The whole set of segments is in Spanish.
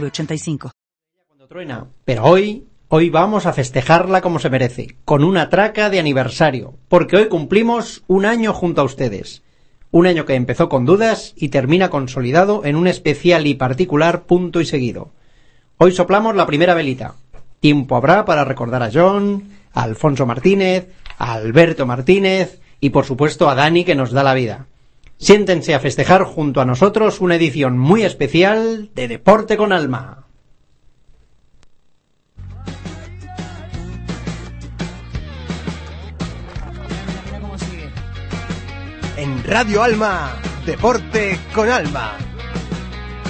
906985. Cuando truena. Pero hoy, hoy vamos a festejarla como se merece, con una traca de aniversario, porque hoy cumplimos un año junto a ustedes. Un año que empezó con dudas y termina consolidado en un especial y particular punto y seguido. Hoy soplamos la primera velita. Tiempo habrá para recordar a John, a Alfonso Martínez, a Alberto Martínez y por supuesto a Dani que nos da la vida. Siéntense a festejar junto a nosotros una edición muy especial de Deporte con Alma. En Radio Alma, Deporte con Alma.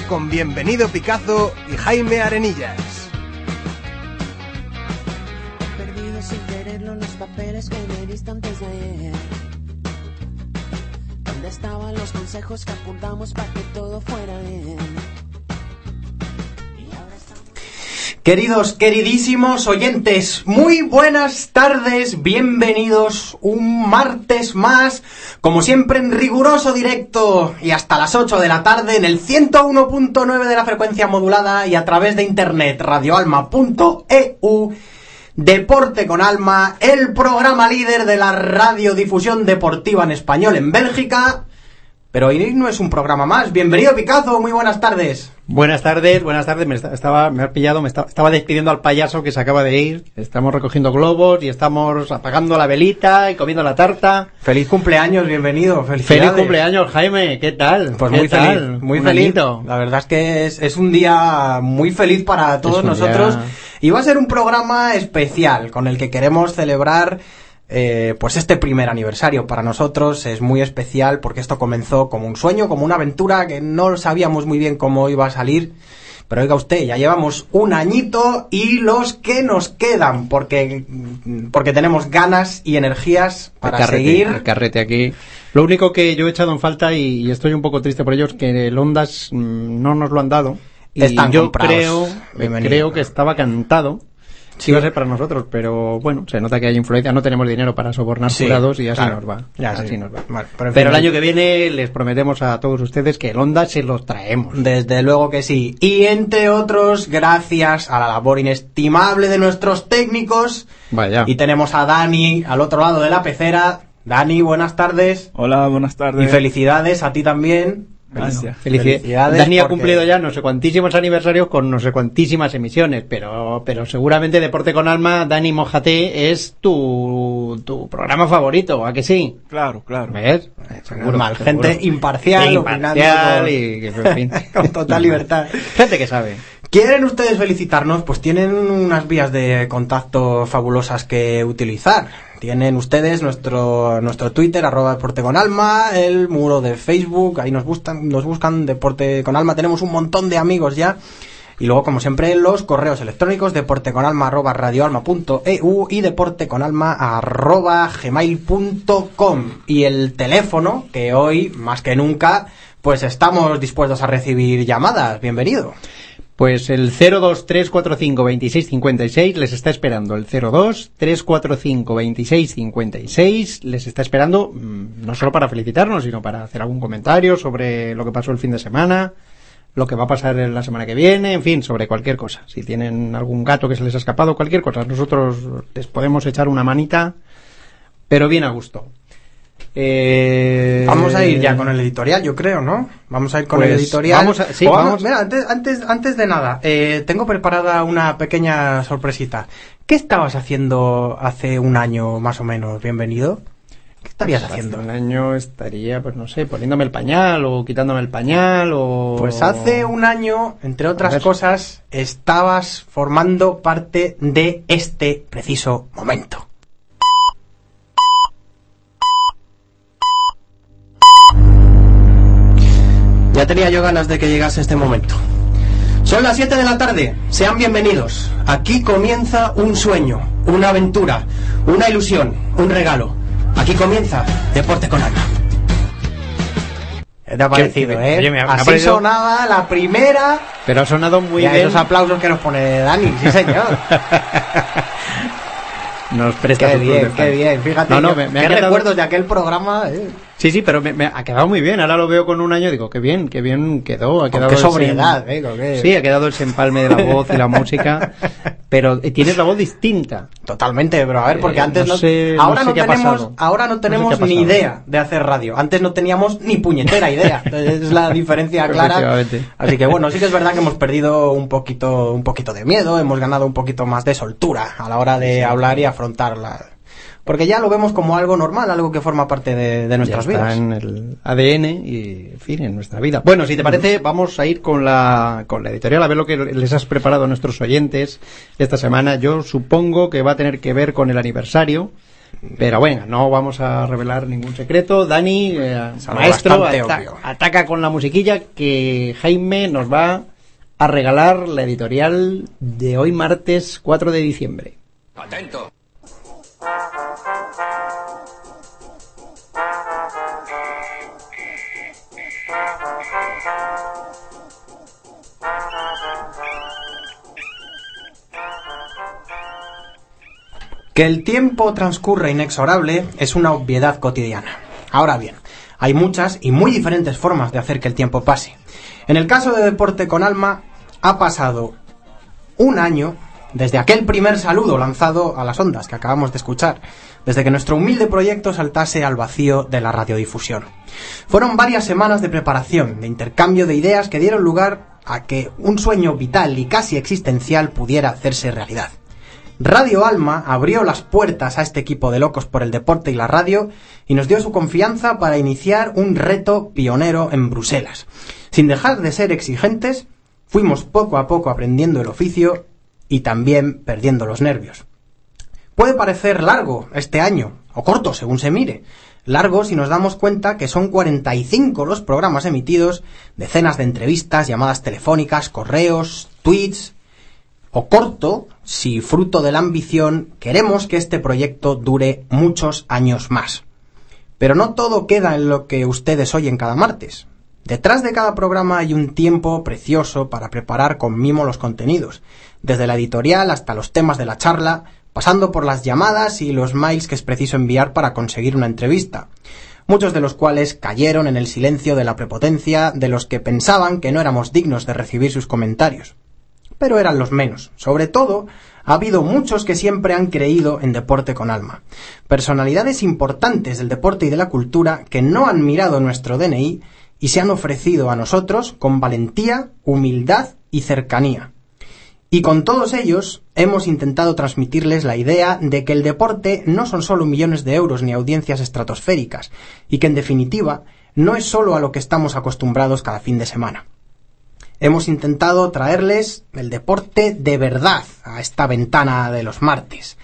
Con Bienvenido Picazo y Jaime Arenillas. Perdido sin quererlo los papeles que me diste antes de ayer. ¿Dónde estaban los consejos que apuntamos para que todo fuera bien? Queridos, queridísimos oyentes, muy buenas tardes, bienvenidos un martes más, como siempre en riguroso directo y hasta las 8 de la tarde en el 101.9 de la frecuencia modulada y a través de internet radioalma.eu. Deporte con Alma, el programa líder de la radiodifusión deportiva en español en Bélgica. Pero hoy no es un programa más. Bienvenido Picazo, muy buenas tardes. Buenas tardes, buenas tardes. Me esta- estaba, me has pillado, me esta- estaba despidiendo al payaso que se acaba de ir. Estamos recogiendo globos y estamos apagando la velita y comiendo la tarta. Feliz cumpleaños, bienvenido. Feliz cumpleaños, Jaime. ¿Qué tal? Pues ¿Qué muy tal? feliz, muy Un feliz. La verdad es que es, es un día muy feliz para todos nosotros día- y va a ser un programa especial con el que queremos celebrar eh, pues este primer aniversario. Para nosotros es muy especial porque esto comenzó como un sueño, como una aventura que no sabíamos muy bien cómo iba a salir. Pero oiga usted, ya llevamos un añito y los que nos quedan, porque, porque tenemos ganas y energías para carrete, seguir. el carrete aquí. Lo único que yo he echado en falta y, estoy un poco triste por ello es que el Ondas mm, no nos lo han dado. Y Están yo comprados. creo, Bienvenido. creo que estaba cantado. Sí. Iba a ser para nosotros, pero bueno, se nota que hay influencia. No tenemos dinero para sobornar Sí, jurados y así claro. nos va. Ya, así sí. nos va. Vale, pero el año que viene les prometemos a todos ustedes que el Ondas se los traemos. Desde luego que sí. Y entre otros, gracias a la labor inestimable de nuestros técnicos. Vaya. Y tenemos a Dani al otro lado de la pecera. Dani, buenas tardes. Hola, buenas tardes. Y felicidades a ti también. Gracias. Felicidades. Felicidades Dani ha cumplido ya no sé cuantísimos aniversarios con no sé cuantísimas emisiones, pero, pero seguramente Deporte con Alma, Dani Mojate, es tu, tu programa favorito, ¿a que sí? Claro, claro. ¿Ves? Seguro, Normal, seguro. gente imparcial, imparcial opinando y que, en fin. con total libertad. Gente que sabe. ¿Quieren ustedes felicitarnos? Pues tienen unas vías de contacto fabulosas que utilizar. Tienen ustedes nuestro, nuestro Twitter, arroba Deporte el muro de Facebook, ahí nos buscan, nos buscan Deporte con Alma, tenemos un montón de amigos ya. Y luego, como siempre, los correos electrónicos, deporteconalma arroba radioalma.eu y deporteconalma arroba gmail.com. Y el teléfono, que hoy, más que nunca, pues estamos dispuestos a recibir llamadas. Bienvenido. Pues el 023452656 les está esperando. El 023452656 les está esperando mm, no solo para felicitarnos, sino para hacer algún comentario sobre lo que pasó el fin de semana, lo que va a pasar la semana que viene, en fin, sobre cualquier cosa. Si tienen algún gato que se les ha escapado, cualquier cosa, nosotros les podemos echar una manita, pero bien a gusto. Eh, Vamos a ir ya con el editorial, yo creo, ¿no? Vamos a ir con el Pues, editorial. vamos a- sí, vamos. Mira, antes, antes, antes de nada, eh, tengo preparada una pequeña sorpresita. ¿Qué estabas haciendo hace un año más o menos? Bienvenido. ¿Qué estarías Pues haciendo? Hace un año estaría, pues no sé, poniéndome el pañal o quitándome el pañal o... Pues hace un año, entre otras cosas, estabas formando parte de este preciso momento. Ya tenía yo ganas de que llegase este momento. Son las 7 de la tarde, sean bienvenidos. Aquí comienza un sueño, una aventura, una ilusión, un regalo. Aquí comienza Deporte con Alma. ¿Qué te ha parecido, qué- eh? oye, me ha- me ha Así parecido- sonaba la primera. Pero ha sonado muy Ya, bien. esos aplausos que nos pone Dani, sí señor. Nos presta qué su club bien, qué bien. Fíjate, No, no, qué- me, me ha qué quedado- recuerdos de aquel programa. eh. Sí, sí, pero me, me ha quedado muy bien. Ahora lo veo con un año y digo, qué bien, qué bien quedó. Ha quedado qué sobriedad, eh, Sí, ha quedado el empalme de la voz y la música. Pero eh, tienes la voz distinta. Totalmente, pero a ver, porque Eh, antes no no, sé- ahora no sé tenemos, ahora no sé tenemos ni idea de hacer radio. Antes no teníamos ni puñetera idea. es la diferencia clara. Así que bueno, sí que es verdad que hemos perdido un poquito, un poquito de miedo, hemos ganado un poquito más de soltura a la hora de hablar y afrontarla. Porque ya lo vemos como algo normal, algo que forma parte de, de nuestras Ya está vidas. en el ADN y, en fin, en nuestra vida. Bueno, si te parece, vamos a ir con la, con la editorial a ver lo que les has preparado a nuestros oyentes esta semana. Yo supongo que va a tener que ver con el aniversario. Pero bueno, no vamos a revelar ningún secreto. Dani, eh, maestro, bastante ata- obvio. ataca con la musiquilla que Jaime nos va a regalar la editorial de hoy martes 4 de diciembre. Que el tiempo transcurra inexorable es una obviedad cotidiana. Ahora bien, hay muchas y muy diferentes formas de hacer que el tiempo pase. En el caso de Deporte con Alma, ha pasado un año desde aquel primer saludo lanzado a las ondas que acabamos de escuchar, desde que nuestro humilde proyecto saltase al vacío de la radiodifusión. Fueron varias semanas de preparación, de intercambio de ideas que dieron lugar a que un sueño vital y casi existencial pudiera hacerse realidad. Radio Alma abrió las puertas a este equipo de locos por el deporte y la radio y nos dio su confianza para iniciar un reto pionero en Bruselas. Sin dejar de ser exigentes, fuimos poco a poco aprendiendo el oficio y también perdiendo los nervios. Puede parecer largo este año, o corto según se mire. Largo si nos damos cuenta que son 45 los programas emitidos, decenas de entrevistas, llamadas telefónicas, correos, tweets, o corto si fruto de la ambición queremos que este proyecto dure muchos años más. Pero no todo queda en lo que ustedes oyen cada martes. Detrás de cada programa hay un tiempo precioso para preparar con mimo los contenidos, desde la editorial hasta los temas de la charla, pasando por las llamadas y los mails que es preciso enviar para conseguir una entrevista, muchos de los cuales cayeron en el silencio de la prepotencia de los que pensaban que no éramos dignos de recibir sus comentarios pero eran los menos. Sobre todo, ha habido muchos que siempre han creído en deporte con alma. Personalidades importantes del deporte y de la cultura que no han mirado nuestro DNI y se han ofrecido a nosotros con valentía, humildad y cercanía. Y con todos ellos hemos intentado transmitirles la idea de que el deporte no son solo millones de euros ni audiencias estratosféricas, y que en definitiva no es solo a lo que estamos acostumbrados cada fin de semana. Hemos intentado traerles el deporte de verdad a esta ventana de los martes.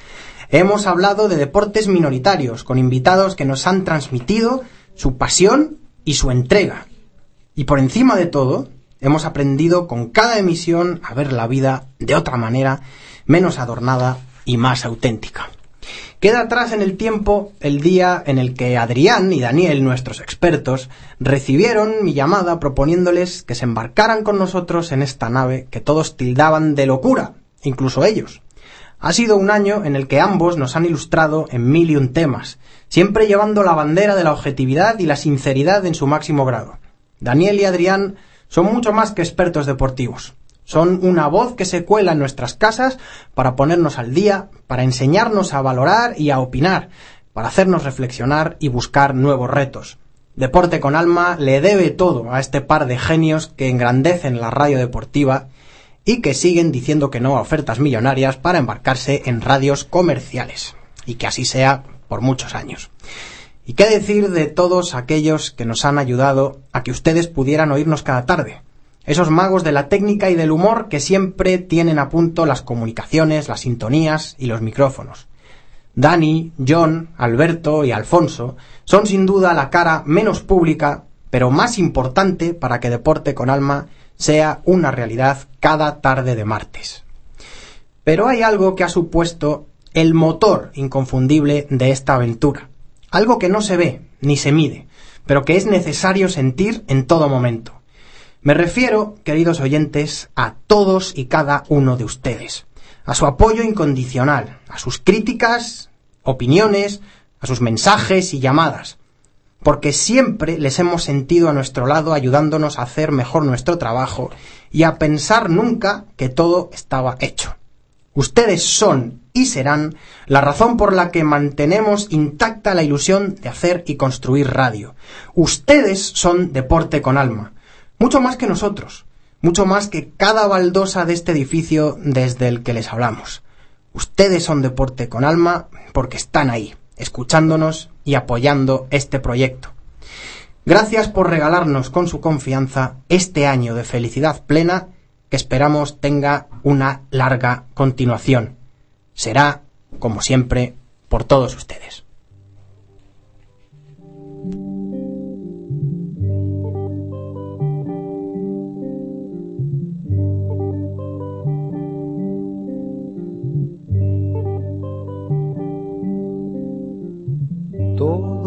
Hemos hablado de deportes minoritarios con invitados que nos han transmitido su pasión y su entrega. Y por encima de todo, hemos aprendido con cada emisión a ver la vida de otra manera, menos adornada y más auténtica. Queda atrás en el tiempo el día en el que Adrián y Daniel, nuestros expertos, recibieron mi llamada proponiéndoles que se embarcaran con nosotros en esta nave que todos tildaban de locura, incluso ellos. Ha sido un año en el que ambos nos han ilustrado en mil y un temas, siempre llevando la bandera de la objetividad y la sinceridad en su máximo grado. Daniel y Adrián son mucho más que expertos deportivos. Son una voz que se cuela en nuestras casas para ponernos al día, para enseñarnos a valorar y a opinar, para hacernos reflexionar y buscar nuevos retos. Deporte con Alma le debe todo a este par de genios que engrandecen la radio deportiva y que siguen diciendo que no a ofertas millonarias para embarcarse en radios comerciales. Y que así sea por muchos años. ¿Y qué decir de todos aquellos que nos han ayudado a que ustedes pudieran oírnos cada tarde? Esos magos de la técnica y del humor que siempre tienen a punto las comunicaciones, las sintonías y los micrófonos. Dani, John, Alberto y Alfonso son sin duda la cara menos pública, pero más importante para que Deporte con Alma sea una realidad cada tarde de martes. Pero hay algo que ha supuesto el motor inconfundible de esta aventura. Algo que no se ve ni se mide, pero que es necesario sentir en todo momento. Me refiero, queridos oyentes, a todos y cada uno de ustedes, a su apoyo incondicional, a sus críticas, opiniones, a sus mensajes y llamadas, porque siempre les hemos sentido a nuestro lado ayudándonos a hacer mejor nuestro trabajo y a pensar nunca que todo estaba hecho. Ustedes son y serán la razón por la que mantenemos intacta la ilusión de hacer y construir radio. Ustedes son deporte con alma, mucho más que nosotros, mucho más que cada baldosa de este edificio desde el que les hablamos. Ustedes son deporte con alma porque están ahí, escuchándonos y apoyando este proyecto. Gracias por regalarnos con su confianza este año de felicidad plena que esperamos tenga una larga continuación. Será, como siempre, por todos ustedes.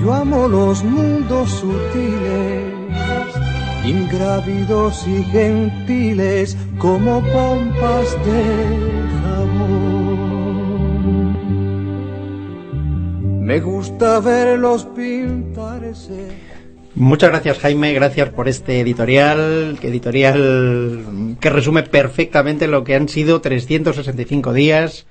Yo amo los mundos sutiles, ingrávidos y gentiles como pompas de jabón. Me gusta verlos pintarse. Muchas gracias Jaime, gracias por este editorial, editorial que resume perfectamente lo que han sido 365 días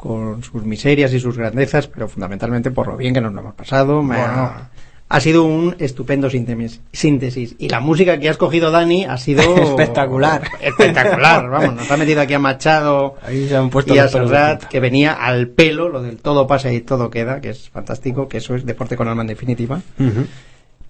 con sus miserias y sus grandezas, pero fundamentalmente por lo bien que nos lo hemos pasado. Me ha, ha sido un estupendo síntesis, síntesis. Y la música que has cogido, Dani, ha sido Espectacular. Espectacular, vamos. Nos ha metido aquí a Machado Ahí se han puesto y a Serrat, que venía al pelo, lo del todo pasa y todo queda, que es fantástico, que eso es deporte con alma en definitiva.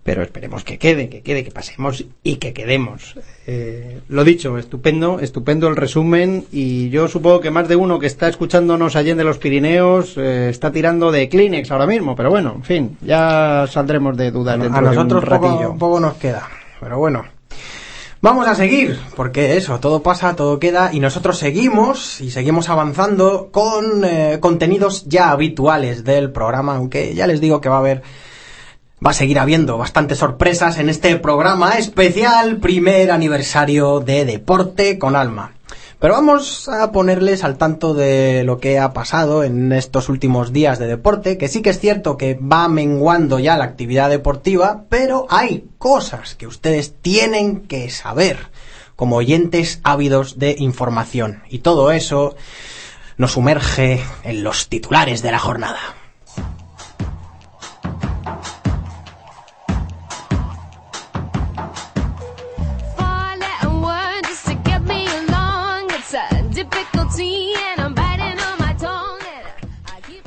Pero esperemos que quede, que quede, que pasemos y que quedemos. Eh, lo dicho, estupendo, estupendo el resumen y yo supongo que más de uno que está escuchándonos allá de los Pirineos eh, está tirando de Kleenex ahora mismo, pero bueno, en fin, ya saldremos de dudas dentro a nosotros de un poco, ratillo. poco nos queda, pero bueno. Vamos a seguir, porque eso, todo pasa, todo queda, y nosotros seguimos y seguimos avanzando con eh, contenidos ya habituales del programa, aunque ya les digo que va a haber, va a seguir habiendo bastantes sorpresas en este programa especial, primer aniversario de Deporte con Alma. Pero vamos a ponerles al tanto de lo que ha pasado en estos últimos días de deporte, que sí que es cierto que va menguando ya la actividad deportiva, pero hay cosas que ustedes tienen que saber como oyentes ávidos de información. Y todo eso nos sumerge en los titulares de la jornada.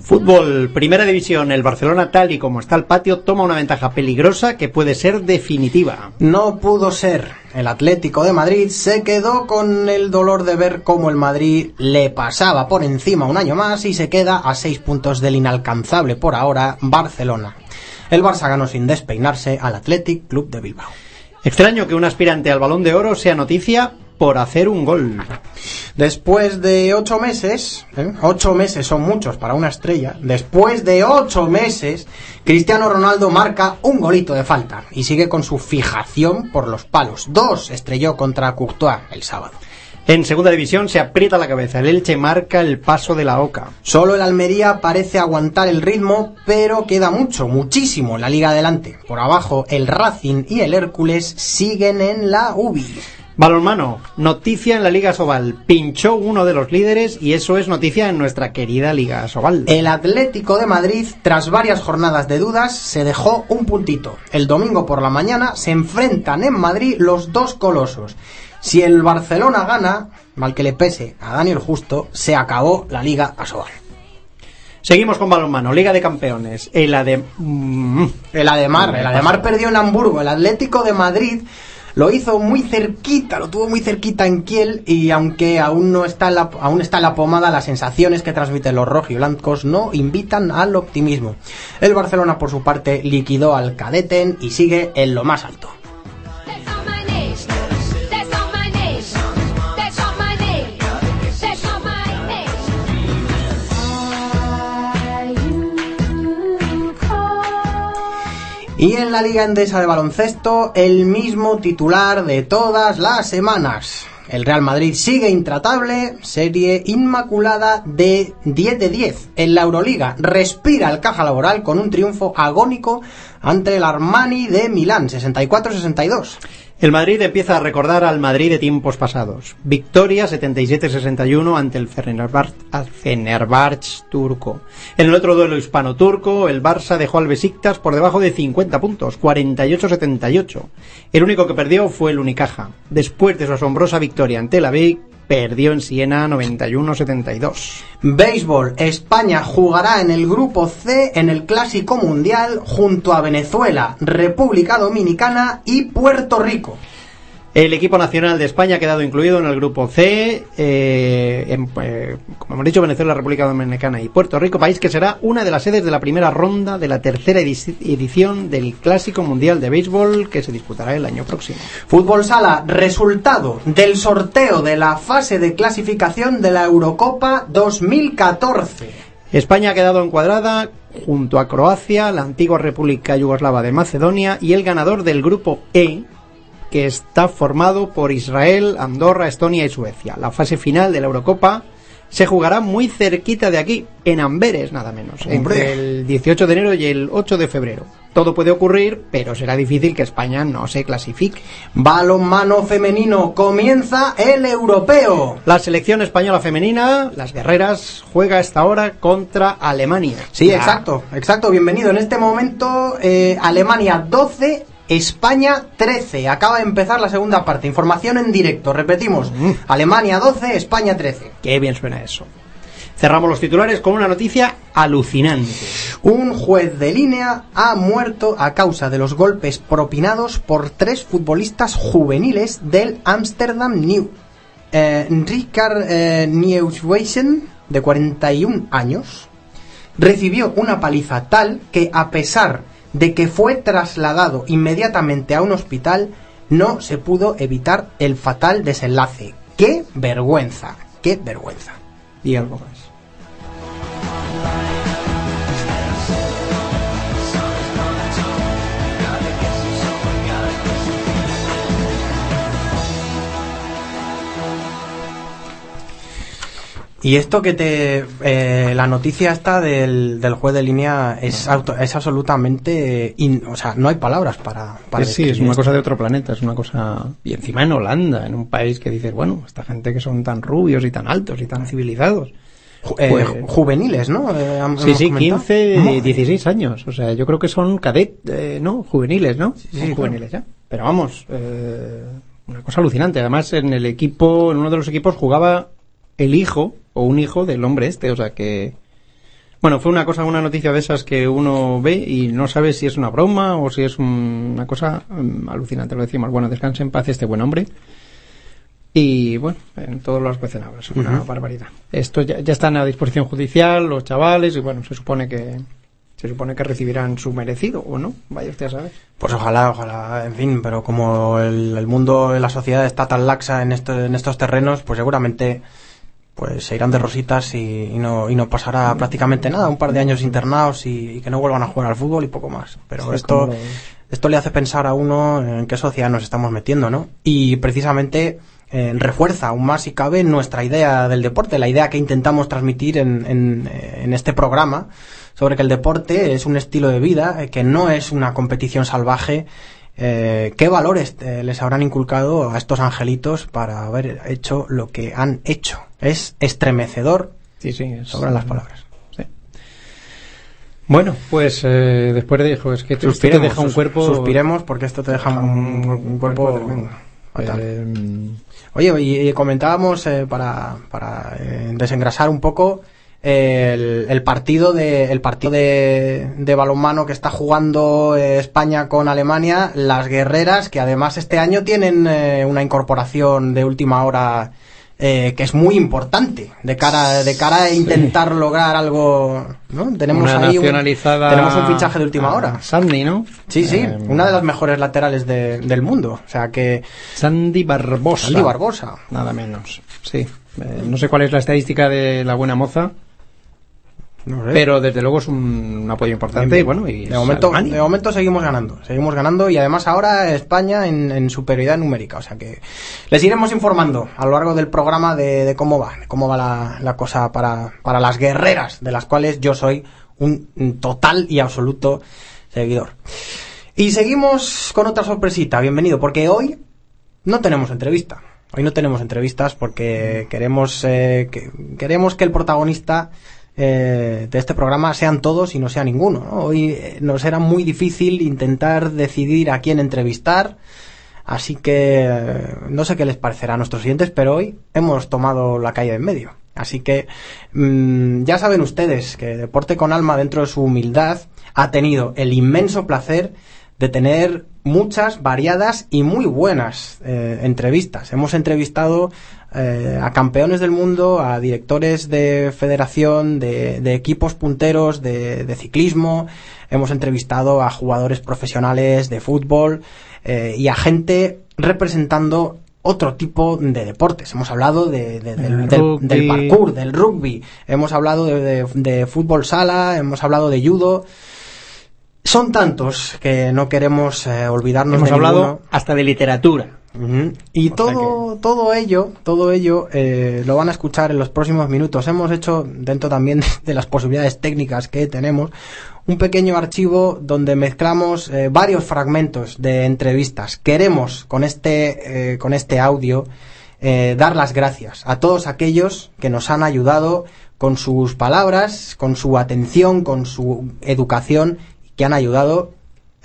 Fútbol, primera división, el Barcelona tal y como está el patio toma una ventaja peligrosa que puede ser definitiva. No pudo ser. El Atlético de Madrid se quedó con el dolor de ver cómo el Madrid le pasaba por encima un año más y se queda a seis puntos del inalcanzable por ahora Barcelona. El Barça ganó sin despeinarse al Athletic Club de Bilbao. Extraño que un aspirante al balón de oro sea noticia por hacer un gol. Después de ocho meses, ¿eh? ocho meses son muchos para una estrella, después de ocho meses, Cristiano Ronaldo marca un golito de falta y sigue con su fijación por los palos. Dos estrelló contra Courtois el sábado. En segunda división se aprieta la cabeza, el Elche marca el paso de la Oca. Solo el Almería parece aguantar el ritmo, pero queda mucho, muchísimo la liga adelante. Por abajo, el Racing y el Hércules siguen en la UBI. Balonmano, noticia en la Liga Sobal. Pinchó uno de los líderes y eso es noticia en nuestra querida Liga Sobal. El Atlético de Madrid, tras varias jornadas de dudas, se dejó un puntito. El domingo por la mañana se enfrentan en Madrid los dos colosos. Si el Barcelona gana, mal que le pese a Daniel Justo, se acabó la Liga Asobal. Seguimos con balonmano, Liga de Campeones. El Ade... mm, El Ademar, el Ademar perdió en Hamburgo. El Atlético de Madrid lo hizo muy cerquita, lo tuvo muy cerquita en Kiel y aunque aún no está la, aún está la pomada, las sensaciones que transmiten los rojiblancos no invitan al optimismo. El Barcelona por su parte liquidó al Cadeten y sigue en lo más alto. Y en la Liga Endesa de Baloncesto, el mismo titular de todas las semanas. El Real Madrid sigue intratable, serie inmaculada de 10 de 10. En la Euroliga respira el caja laboral con un triunfo agónico ante el Armani de Milán, 64-62. El Madrid empieza a recordar al Madrid de tiempos pasados. Victoria 77-61 ante el Fenerbahce, turco. En el otro duelo hispano-turco, el Barça dejó al Besiktas por debajo de 50 puntos, 48-78. El único que perdió fue el Unicaja. Después de su asombrosa victoria ante el Aviv, perdió en Siena 91-72. Béisbol, España jugará en el grupo C en el Clásico Mundial junto a Venezuela, República Dominicana y Puerto Rico. El equipo nacional de España ha quedado incluido en el grupo C, eh, en, eh, como hemos dicho, Venezuela, República Dominicana y Puerto Rico, país que será una de las sedes de la primera ronda de la tercera edici- edición del Clásico Mundial de Béisbol que se disputará el año próximo. Fútbol Sala, resultado del sorteo de la fase de clasificación de la Eurocopa 2014. España ha quedado encuadrada junto a Croacia, la antigua República Yugoslava de Macedonia y el ganador del grupo E, que está formado por Israel, Andorra, Estonia y Suecia. La fase final de la Eurocopa se jugará muy cerquita de aquí, en Amberes nada menos, entre el 18 de enero y el 8 de febrero. Todo puede ocurrir, pero será difícil que España no se clasifique. Balonmano femenino, comienza el europeo. La selección española femenina, las guerreras, juega esta hora contra Alemania. Sí, exacto, exacto, bienvenido. En este momento, eh, Alemania 12, España 13. Acaba de empezar la segunda parte. Información en directo, repetimos. Alemania 12, España 13. Qué bien suena eso. Cerramos los titulares con una noticia alucinante. Un juez de línea ha muerto a causa de los golpes propinados por tres futbolistas juveniles del Amsterdam New. Eh, Richard eh, Nieuwsweisen, de 41 años, recibió una paliza tal que a pesar de que fue trasladado inmediatamente a un hospital, no se pudo evitar el fatal desenlace. ¡Qué vergüenza! ¡Qué vergüenza! Y esto que te... eh, la noticia esta del, del juez de línea es, auto- es absolutamente... in- o sea, no hay palabras para... para sí, es una esto. cosa de otro planeta, es una cosa... Y encima en Holanda, en un país que dices, bueno, esta gente que son tan rubios y tan altos y tan civilizados. Eh, Pues- ju- juveniles, ¿no? Eh, Sí, sí, comentado. 15, Madre. 16 años. O sea, yo creo que son cadet, eh, ¿no? Juveniles, ¿no? sí, claro. juveniles ya. Pero vamos, eh, una cosa alucinante. Además, en el equipo, en uno de los equipos jugaba el hijo o un hijo del hombre este. O sea que, bueno, fue una cosa, una noticia de esas que uno ve y no sabe si es una broma o si es un- una cosa mm, alucinante. Lo decimos. Bueno, descanse en paz este buen hombre. Y bueno, en todos los cuestionables, una barbaridad. Esto ya, ya están a disposición judicial, los chavales, y bueno, se supone que se supone que recibirán su merecido, ¿o no? Vaya usted a saber. Pues ojalá, ojalá, en fin, pero como el, el mundo, la sociedad está tan laxa en, esto- en estos terrenos, pues seguramente pues se irán de rositas y, y no, y no pasará prácticamente nada, un par de años internados y, y que no vuelvan a jugar al fútbol y poco más. Pero Sí, esto, como esto le hace pensar a uno en qué sociedad nos estamos metiendo, ¿no? Y precisamente eh, refuerza aún más si cabe nuestra idea del deporte, la idea que intentamos transmitir en, en, eh, en este programa sobre que el deporte es un estilo de vida, eh, que no es una competición salvaje. Eh, ¿Qué valores eh, les habrán inculcado a estos angelitos para haber hecho lo que han hecho? Es estremecedor, Sí, sí, es- sobran las palabras. Sí. Bueno, pues eh, después de dijo, es que te, te deja un cuerpo Suspiremos porque esto te deja un, un cuerpo. Eh, Oye, y, y comentábamos para, para desengrasar un poco el, el partido de el partido de, de balonmano que está jugando eh, España con Alemania, las guerreras que además este año tienen eh, una incorporación de última hora eh, que es muy importante de cara de cara a intentar lograr algo, ¿no? Tenemos Una ahí un, nacionalizada tenemos un fichaje de última hora. Sandy, ¿no? Sí, sí, Eh, una de las mejores laterales de- del mundo. O sea que. Sandy Barbosa. Sandy Barbosa. Nada menos. Sí. Eh, no sé cuál es la estadística de la buena moza, No sé. pero desde luego es un apoyo importante. y bueno, y de momento, Alemania. de momento seguimos ganando. Seguimos ganando y además ahora España en, en superioridad numérica. O sea que les iremos informando a lo largo del programa de, de cómo va, de cómo va la, la cosa para, para las guerreras, de las cuales yo soy un, un total y absoluto seguidor. Y seguimos con otra sorpresita. Bienvenido, porque hoy no tenemos entrevista. Hoy no tenemos entrevistas porque queremos eh, que, queremos que el protagonista eh, de este programa sean todos y no sea ninguno. ¿no? Hoy eh, nos era muy difícil intentar decidir a quién entrevistar. Así que eh, no sé qué les parecerá a nuestros siguientes, pero hoy hemos tomado la calle de en medio. Así que mm, ya saben ustedes que Deporte con Alma, dentro de su humildad, ha tenido el inmenso placer de tener muchas, variadas y muy buenas eh, entrevistas. Hemos entrevistado eh, a campeones del mundo, a directores de federación, de, de equipos punteros de, de ciclismo, hemos entrevistado a jugadores profesionales de fútbol eh, y a gente representando otro tipo de deportes. Hemos hablado de- de- del, parkour, del rugby, hemos hablado de, de- de fútbol sala, hemos hablado de judo. Son tantos que no queremos eh, olvidarnos Hemos de hablado ninguno. hasta de literatura. Y O todo, todo ello, todo ello eh, lo van a escuchar en los próximos minutos. Hemos hecho, dentro también de las posibilidades técnicas que tenemos, un pequeño archivo donde mezclamos eh, varios fragmentos de entrevistas. Queremos con este, eh, con este audio eh, dar las gracias a todos aquellos que nos han ayudado con sus palabras, con su atención, con su educación, que han ayudado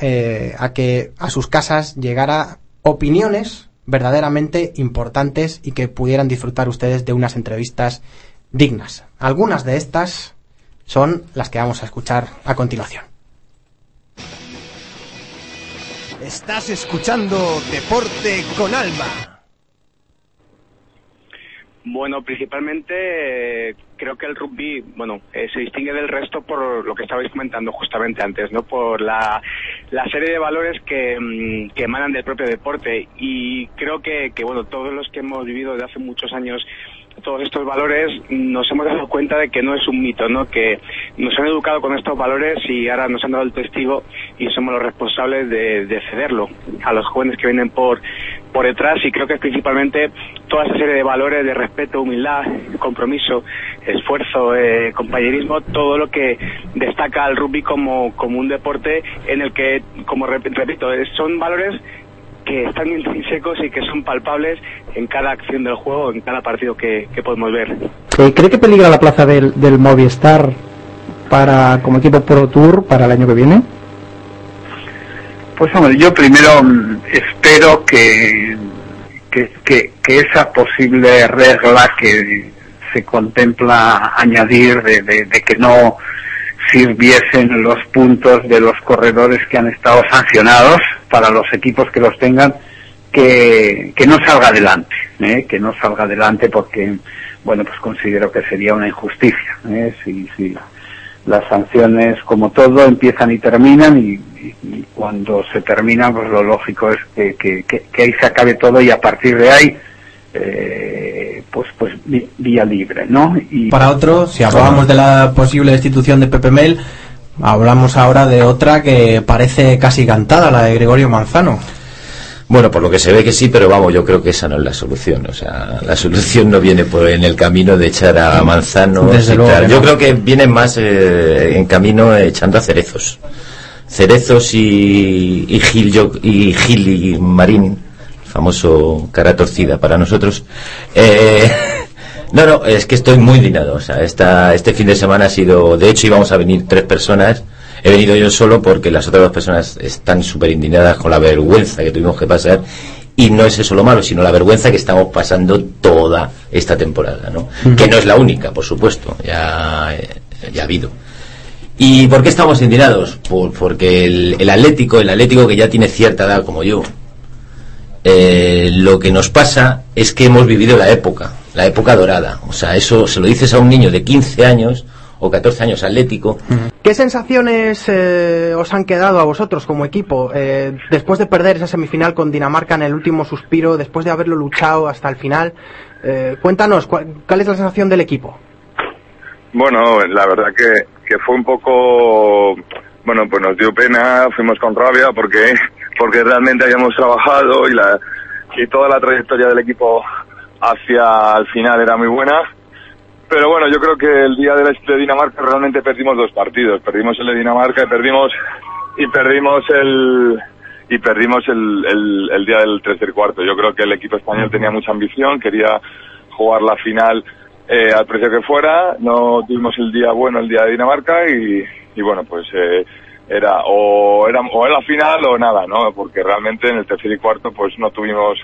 a que a sus casas llegara opiniones verdaderamente importantes y que pudieran disfrutar ustedes de unas entrevistas dignas. Algunas de estas son las que vamos a escuchar a continuación. Estás escuchando Deporte con Alma. Bueno, principalmente eh, creo que el rugby, bueno, eh, se distingue del resto por lo que estabais comentando justamente antes, ¿no? Por la, la serie de valores que, mm, que emanan del propio deporte y creo que, que, bueno, todos los que hemos vivido desde hace muchos años todos estos valores nos hemos dado cuenta de que no es un mito, ¿no? Que nos han educado con estos valores y ahora nos han dado el testigo y somos los responsables de, de cederlo a los jóvenes que vienen por por detrás y creo que principalmente toda esa serie de valores de respeto, humildad, compromiso, esfuerzo, eh, compañerismo, todo lo que destaca al rugby como, como un deporte en el que, como rep- repito, son valores que están intrínsecos y que son palpables en cada acción del juego, en cada partido que, que podemos ver. ¿Cree que peligra la plaza del, del Movistar para como equipo Pro Tour para el año que viene? Pues hombre, yo primero mm, espero que, que, que- que esa posible regla que se contempla añadir de, de- de que no sirviesen los puntos de los corredores que han estado sancionados para los equipos que los tengan, que, que no salga adelante, ¿eh? que no salga adelante porque, bueno, pues considero que sería una injusticia. ¿eh? Si, las sanciones, como todo, empiezan y terminan y, cuando se terminan, pues lo lógico es que, que- ahí se acabe todo y a partir de ahí, eh, pues, pues vía libre, ¿no? Y Para otro, si hablábamos de la posible destitución de Pepe Mel, hablamos ahora de otra que parece casi cantada, la de Gregorio Manzano. Bueno, por lo que se ve que sí, pero vamos, yo creo que esa no es la solución. O sea, la solución no viene por en el camino de echar a Desde luego que Yo creo que viene más eh, en camino echando a cerezos. Cerezos y, y Gil, yo- y Gil y Marín, famoso cara torcida para nosotros. Eh, no, no, es que estoy muy indignado. O sea, esta, este fin de semana ha sido, de hecho íbamos a venir tres personas. He venido yo solo porque las otras dos personas están súper indignadas con la vergüenza que tuvimos que pasar Y no es eso lo malo, sino la vergüenza que estamos pasando toda esta temporada, ¿no? Que no es la única, por supuesto, ya, eh, ya ha habido. ¿Y por qué estamos indignados? Por, porque el, el Atlético, el Atlético que ya tiene cierta edad como yo, eh, lo que nos pasa es que hemos vivido la época, la época dorada. O sea, eso se lo dices a un niño de 15 años o 14 años atlético, ¿Qué sensaciones eh, os han quedado a vosotros como equipo eh, después de perder esa semifinal con Dinamarca en el último suspiro, después de haberlo luchado hasta el final? Eh, cuéntanos, ¿cuál, cuál es la sensación del equipo? Bueno, la verdad que, que fue un poco, bueno, pues nos dio pena, fuimos con rabia porque, porque realmente habíamos trabajado y la, y toda la trayectoria del equipo hacia el final era muy buena. Pero bueno, yo creo que el día de, Dinamarca realmente perdimos dos partidos. Perdimos el de Dinamarca y perdimos, y perdimos el, y perdimos el, el, el día del tercer cuarto. Yo creo que el equipo español tenía mucha ambición, quería jugar la final eh, al precio que fuera. No tuvimos el día bueno el día de Dinamarca y, y bueno, pues eh, era o era o era la final o nada, ¿no? Porque realmente en el tercer y cuarto pues no tuvimos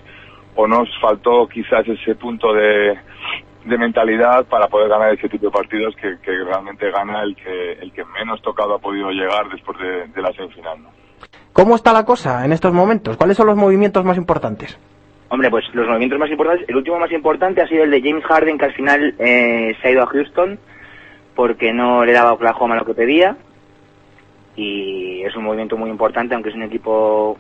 o nos faltó quizás ese punto de, de mentalidad para poder ganar ese tipo de partidos que, que realmente gana el que el que menos tocado ha podido llegar después de, de la semifinal. ¿no? ¿Cómo está la cosa en estos momentos? ¿Cuáles son los movimientos más importantes? Hombre, pues los movimientos más importantes, el último más importante ha sido el de James Harden, que al final eh, se ha ido a Houston porque no le daba a Oklahoma lo que pedía. Y es un movimiento muy importante, aunque es un equipo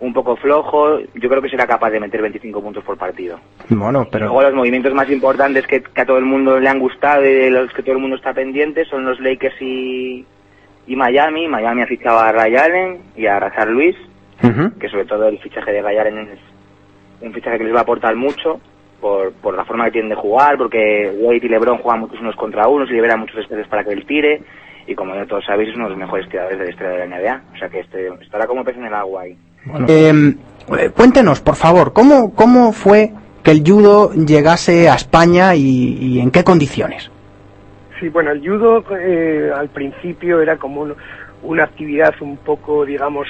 un poco flojo. Yo creo que será capaz de meter 25 puntos por partido. Bueno, pero... Luego los movimientos más importantes que, que a todo el mundo le han gustado y de los que todo el mundo está pendiente son los Lakers y, y Miami. Miami ha fichado a Ray Allen y a Razar Luis, que sobre todo el fichaje de Ray Allen es un fichaje que les va a aportar mucho por, por la forma que tienen de jugar, porque Wade y LeBron juegan muchos unos contra unos y liberan muchos espacios para que él tire. Y como ya todos sabéis, es uno de los mejores tiradores de la historia de la NBA. O sea que este estará como pez en el agua ahí. Eh, cuéntenos, por favor, ¿cómo, ¿cómo fue que el judo llegase a España y, y en qué condiciones? Sí, bueno, el judo eh, al principio era como un- una actividad un poco, digamos,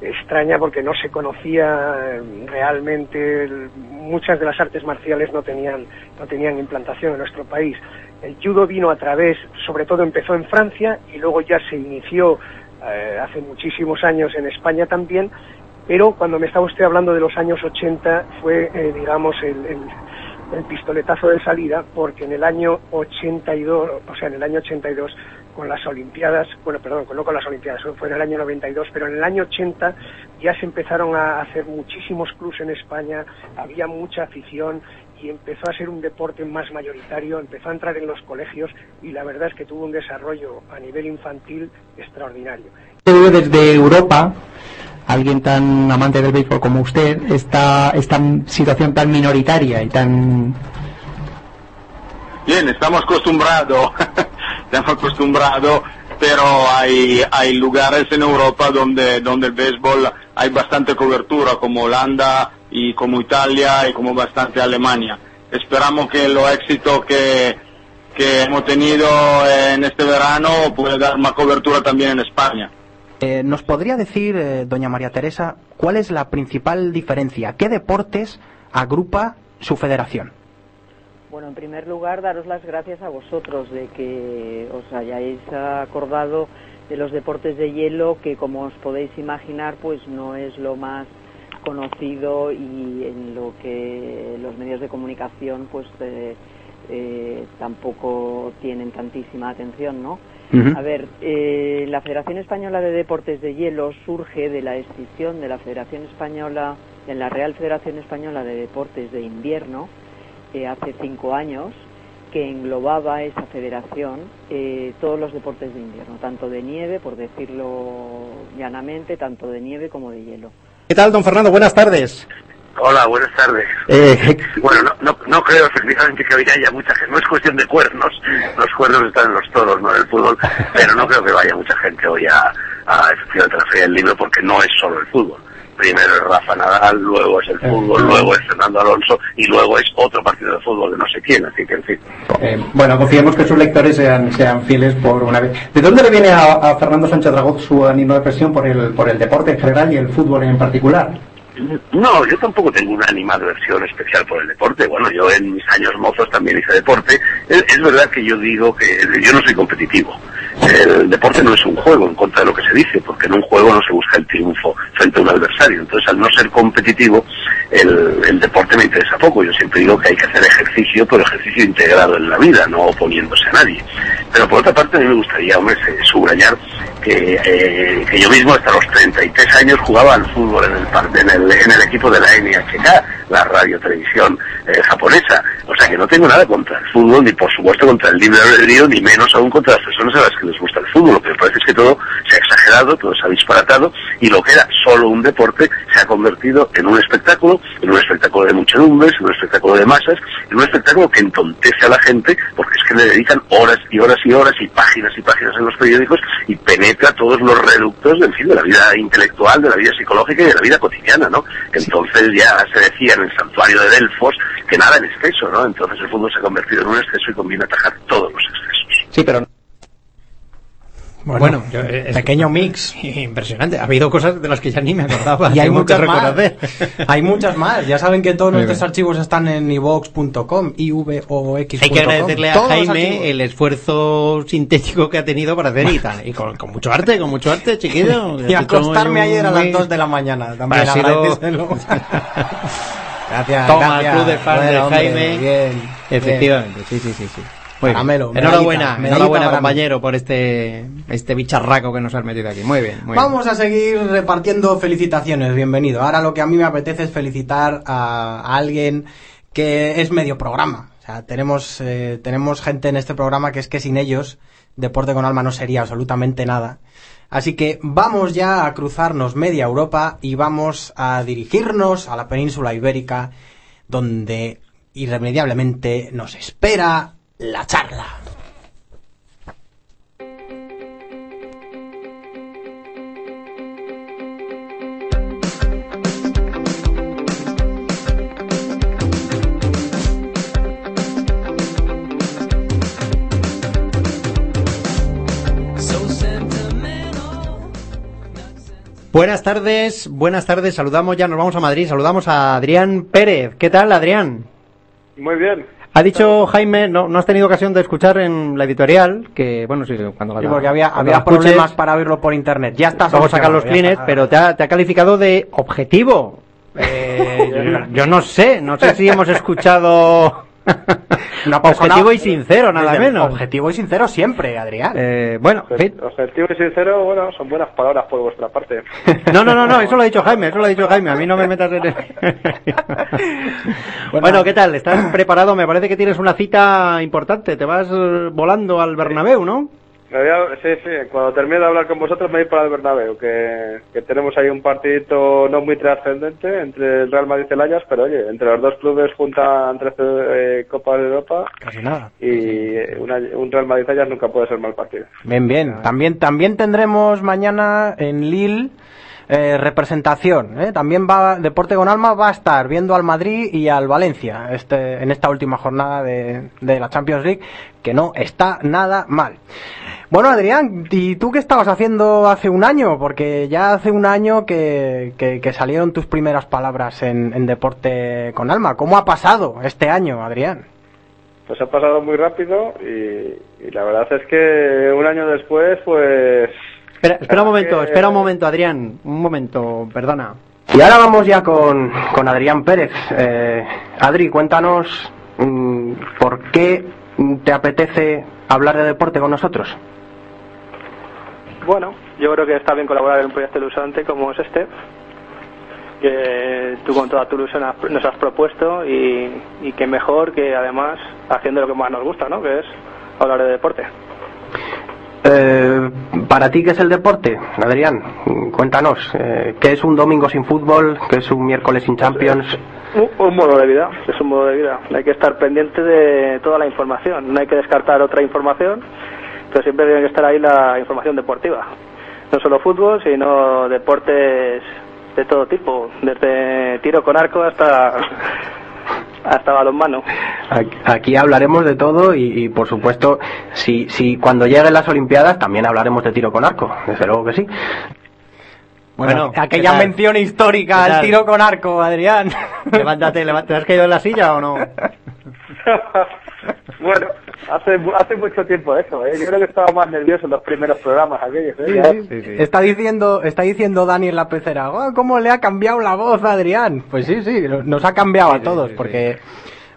extraña porque no se conocía eh, realmente, el- muchas de las artes marciales no tenían, no tenían implantación en nuestro país. El judo vino a través, sobre todo empezó en Francia y luego ya se inició eh, hace muchísimos años en España también, pero cuando me estaba usted hablando de los años 80 fue, eh, digamos, el- el, pistoletazo de salida porque en el año 82, o sea, en el año 82 con las Olimpiadas, bueno, perdón, no con las Olimpiadas, fue en el año 92, pero en el año 80 ya se empezaron a hacer muchísimos clubs en España, había mucha afición y empezó a ser un deporte más mayoritario, empezó a entrar en los colegios y la verdad es que tuvo un desarrollo a nivel infantil extraordinario. desde Europa, alguien tan amante del béisbol como usted, esta, esta situación tan minoritaria y tan... Bien, estamos acostumbrados, estamos acostumbrados, pero hay, hay lugares en Europa donde, donde el béisbol hay bastante cobertura, como Holanda y como Italia y como bastante Alemania. Esperamos que los éxitos que, que hemos tenido en este verano pueda dar más cobertura también en España. Eh, ¿Nos podría decir, eh, doña María Teresa, cuál es la principal diferencia? ¿Qué deportes agrupa su federación? Bueno, en primer lugar, daros las gracias a vosotros de que os hayáis acordado de los deportes de hielo, que como os podéis imaginar, pues no es lo más conocido y en lo que los medios de comunicación pues eh, tampoco tienen tantísima atención, ¿no? A ver, eh, la Federación Española de Deportes de Hielo surge de la escisión de la Federación Española, en la Real Federación Española de Deportes de Invierno, eh, hace cinco años, que englobaba esa federación eh, todos los deportes de invierno, tanto de nieve, por decirlo llanamente, tanto de nieve como de hielo. ¿Qué tal, don Fernando? Buenas tardes. Hola, buenas tardes. Eh, Bueno, no, no, no creo efectivamente que hoy haya mucha gente. No es cuestión de cuernos. Los cuernos están en los toros, no en el fútbol. Pero no creo que vaya mucha gente hoy a, a efectivamente la Feria del Libro porque no es solo el fútbol. Primero es Rafa Nadal, luego es el fútbol, luego es Fernando Alonso y luego es otro partido de fútbol de no sé quién. Así que, en fin. eh, bueno, confiemos que sus lectores sean, sean fieles por una vez. ¿De dónde le viene a, a Fernando Sánchez Dragó su ánimo de presión por el, por el deporte en general y el fútbol en particular? No, yo tampoco tengo una animadversión especial por el deporte. Bueno, yo en mis años mozos también hice deporte. Es, es verdad que yo digo que yo no soy competitivo. El deporte no es un juego, en contra de lo que se dice, porque en un juego no se busca el triunfo frente a un adversario. Entonces, al no ser competitivo, el, deporte me interesa poco. Yo siempre digo que hay que hacer ejercicio, pero ejercicio integrado en la vida, no oponiéndose a nadie. Pero por otra parte, a mí me gustaría, hombre, subrayar que, eh, que yo mismo hasta los 33 años jugaba al fútbol en el, en el, en el equipo de la NHK, la radio televisión eh, japonesa. O sea que no tengo nada contra el fútbol, ni por supuesto contra el libre albedrío, ni menos aún contra las personas a las que les gusta el fútbol. Lo que me parece es que todo se ha exagerado, todo se ha disparatado y lo que era solo un deporte se ha convertido en un espectáculo, en un espectáculo de muchedumbres, en un espectáculo de masas, en un espectáculo que entontece a la gente porque es que le dedican horas y horas y horas y páginas y páginas en los periódicos y penetra todos los reductos, en fin, de la vida intelectual, de la vida psicológica y de la vida cotidiana, ¿no? Entonces ya se decía en el santuario de Delfos que nada en exceso, ¿no? Entonces el fútbol se ha convertido en un exceso y conviene atajar todos los excesos. Sí, pero Bueno, yo- es- pequeño mix. Impresionante. Ha habido cosas de las que ya ni me acordaba. Y hay muchas más. Hay muchas más. Ya saben que todos Muy nuestros bien. archivos están en ivox.com, ivox.com. Hay que agradecerle a Jaime el esfuerzo sintético que ha tenido para hacer y tal. Y con, con mucho arte, con mucho arte, chiquillo. Y acostarme ayer a las 2 de la mañana. También gracias, Toma, gracias. club de fans Bueno, de hombre, Jaime. Bien, Efectivamente, sí, sí, sí. sí. Muy bien. Caramelo, enhorabuena, medallita, medallita enhorabuena mí. compañero por este este bicharraco que nos has metido aquí. Muy bien, muy bien. Vamos a seguir repartiendo felicitaciones, bienvenido. Ahora lo que a mí me apetece es felicitar a, a alguien que es medio programa. O sea, tenemos, eh, tenemos gente en este programa que es que sin ellos Deporte con Alma no sería absolutamente nada. Así que vamos ya a cruzarnos media Europa y vamos a dirigirnos a la península ibérica donde irremediablemente nos espera la charla. Buenas tardes, buenas tardes. Saludamos, ya nos vamos a Madrid. Saludamos a Adrián Pérez. ¿Qué tal, Adrián? Muy bien. Ha dicho Jaime, no, no has tenido ocasión de escuchar en la editorial, que bueno, sí, cuando Sí, porque había, cuando había la escuches, problemas para oírlo por internet. Ya está Vamos a sacar los está. pero te ha, te ha calificado de objetivo. Eh, yo, yo no sé, no sé si hemos escuchado Una persona- objetivo y sincero, nada menos. Objetivo y sincero siempre, Adrián. Eh, bueno, en fin. Objetivo y sincero, bueno, son buenas palabras por vuestra parte. No, no, no, no, eso lo ha dicho Jaime, eso lo ha dicho Jaime, a mí no me metas en el... bueno, ¿qué tal? ¿Estás preparado? Me parece que tienes una cita importante, te vas volando al Bernabéu, ¿no? Sí, sí, cuando termine de hablar con vosotros me voy para el Bernabéu, que, que tenemos ahí un partidito no muy trascendente entre el Real Madrid y el Ajax, pero oye, entre los dos clubes juntan 13 eh, Copas de Europa Casi nada. y eh, una- un Real Madrid Ajax nunca puede ser mal partido. Bien, bien. También, también tendremos mañana en Lille eh, representación. ¿eh? También va Deporte con Alma va a estar viendo al Madrid y al Valencia este, en esta última jornada de, de la Champions League, que no está nada mal. Bueno, Adrián, ¿y tú qué estabas haciendo hace un año? Porque ya hace un año que, que- salieron tus primeras palabras en, en Deporte con Alma. ¿Cómo ha pasado este año, Adrián? Pues ha pasado muy rápido y la verdad es que un año después, pues... Espera, espera un momento, que- espera un momento, Adrián, un momento, perdona. Y ahora vamos ya con, con Adrián Pérez. Eh, Adri, cuéntanos mm, por qué te apetece hablar de deporte con nosotros. Bueno, yo creo que está bien colaborar en un proyecto ilusionante como es este, que tú con toda tu ilusión has- nos has propuesto y, y que mejor que además haciendo lo que más nos gusta, ¿no? Que es hablar de deporte. Eh, para ti, ¿qué es el deporte? Adrián, cuéntanos. eh, ¿Qué es un domingo sin fútbol? ¿Qué es un miércoles sin Champions? Un, un modo de vida, es un modo de vida. Hay que estar pendiente de toda la información, no hay que descartar otra información, pero siempre tiene que estar ahí la información deportiva. No solo fútbol, sino deportes de todo tipo, desde tiro con arco hasta hasta balonmano. Aquí- Aquí hablaremos de todo y, y, por supuesto, si, si cuando lleguen las Olimpiadas también hablaremos de tiro con arco, desde luego que sí. Bueno, ¿qué aquella mención histórica ¿Qué al tiro con arco, Adrián. Levántate, levántate. ¿Te has caído en la silla o no? bueno, hace, hace mucho tiempo eso, ¿eh? Yo creo que estaba más nervioso en los primeros programas aquellos, ¿eh? Está diciendo, está diciendo Dani en la pecera, "Oh, ¿cómo le ha cambiado la voz a Adrián? Pues sí, sí, nos ha cambiado a todos, porque,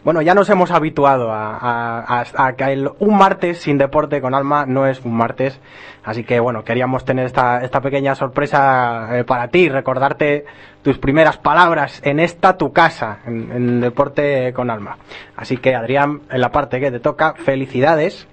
bueno, ya nos hemos habituado a, a- a- a que el- un martes sin deporte con alma no es un martes, así que, bueno, queríamos tener esta, esta pequeña sorpresa eh, para ti, recordarte tus primeras palabras en esta tu casa, en, en deporte con alma. Así que, Adrián, en la parte que te toca, felicidades.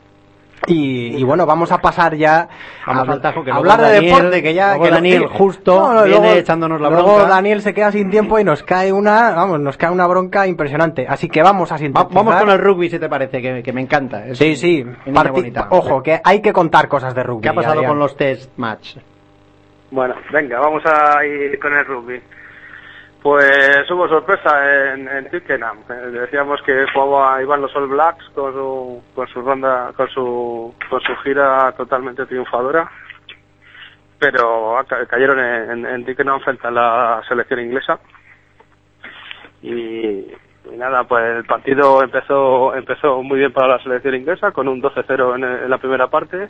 Y, y bueno, vamos a pasar ya Vamos a, al tajo, que a luego hablar de Daniel- deporte, que ya... luego que no- Daniel justo viene echándonos la luego bronca. Daniel se queda sin tiempo y nos cae una, vamos, nos cae una bronca impresionante. Así que vamos a Va- sintetizar. vamos con el rugby, si te parece, que, que me encanta. Es Sí, sí. bonita. Ojo, que hay que contar cosas de rugby. ¿Qué ha pasado Adrián. con los test match? Bueno, venga, vamos a ir con el rugby. Pues hubo sorpresa en, en Decíamos que jugaba, iban los All Blacks con su, con su ronda, con su, con su gira totalmente triunfadora. Pero ca- cayeron en, en, frente a la selección inglesa. Y, nada, pues el partido empezó, empezó muy bien para la selección inglesa con un 12-0 en, en la primera parte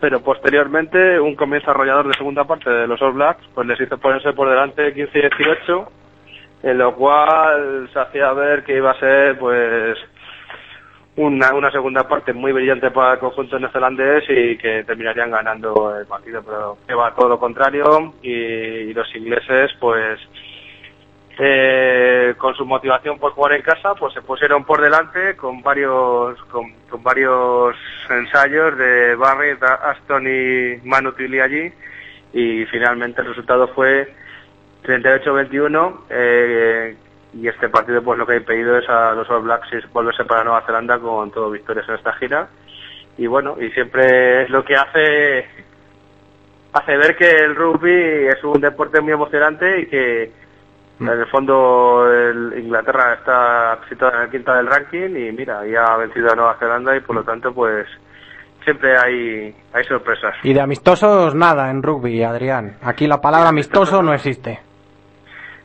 pero posteriormente un comienzo arrollador de segunda parte de los All Blacks pues les hizo ponerse por delante 15-18 en lo cual se hacía ver que iba a ser pues una, una segunda parte muy brillante para el conjunto neozelandés y que terminarían ganando el partido. Pero que va todo lo contrario y, y los ingleses pues eh, con su motivación por jugar en casa, pues se pusieron por delante con varios con, varios ensayos de Barrett, Aston y Manu Tilly allí. Y finalmente el resultado fue 38-21 eh, y este partido pues lo que ha impedido es a los All Blacks volverse para Nueva Zelanda con todo victorias en esta gira. Y bueno y siempre es lo que hace hace ver que el rugby es un deporte muy emocionante y que en el fondo el Inglaterra está situada en la quinta del ranking y mira, ya ha vencido a Nueva Zelanda y por lo tanto pues siempre hay, hay sorpresas. Y de amistosos nada en rugby, Adrián. Aquí la palabra amistoso no existe.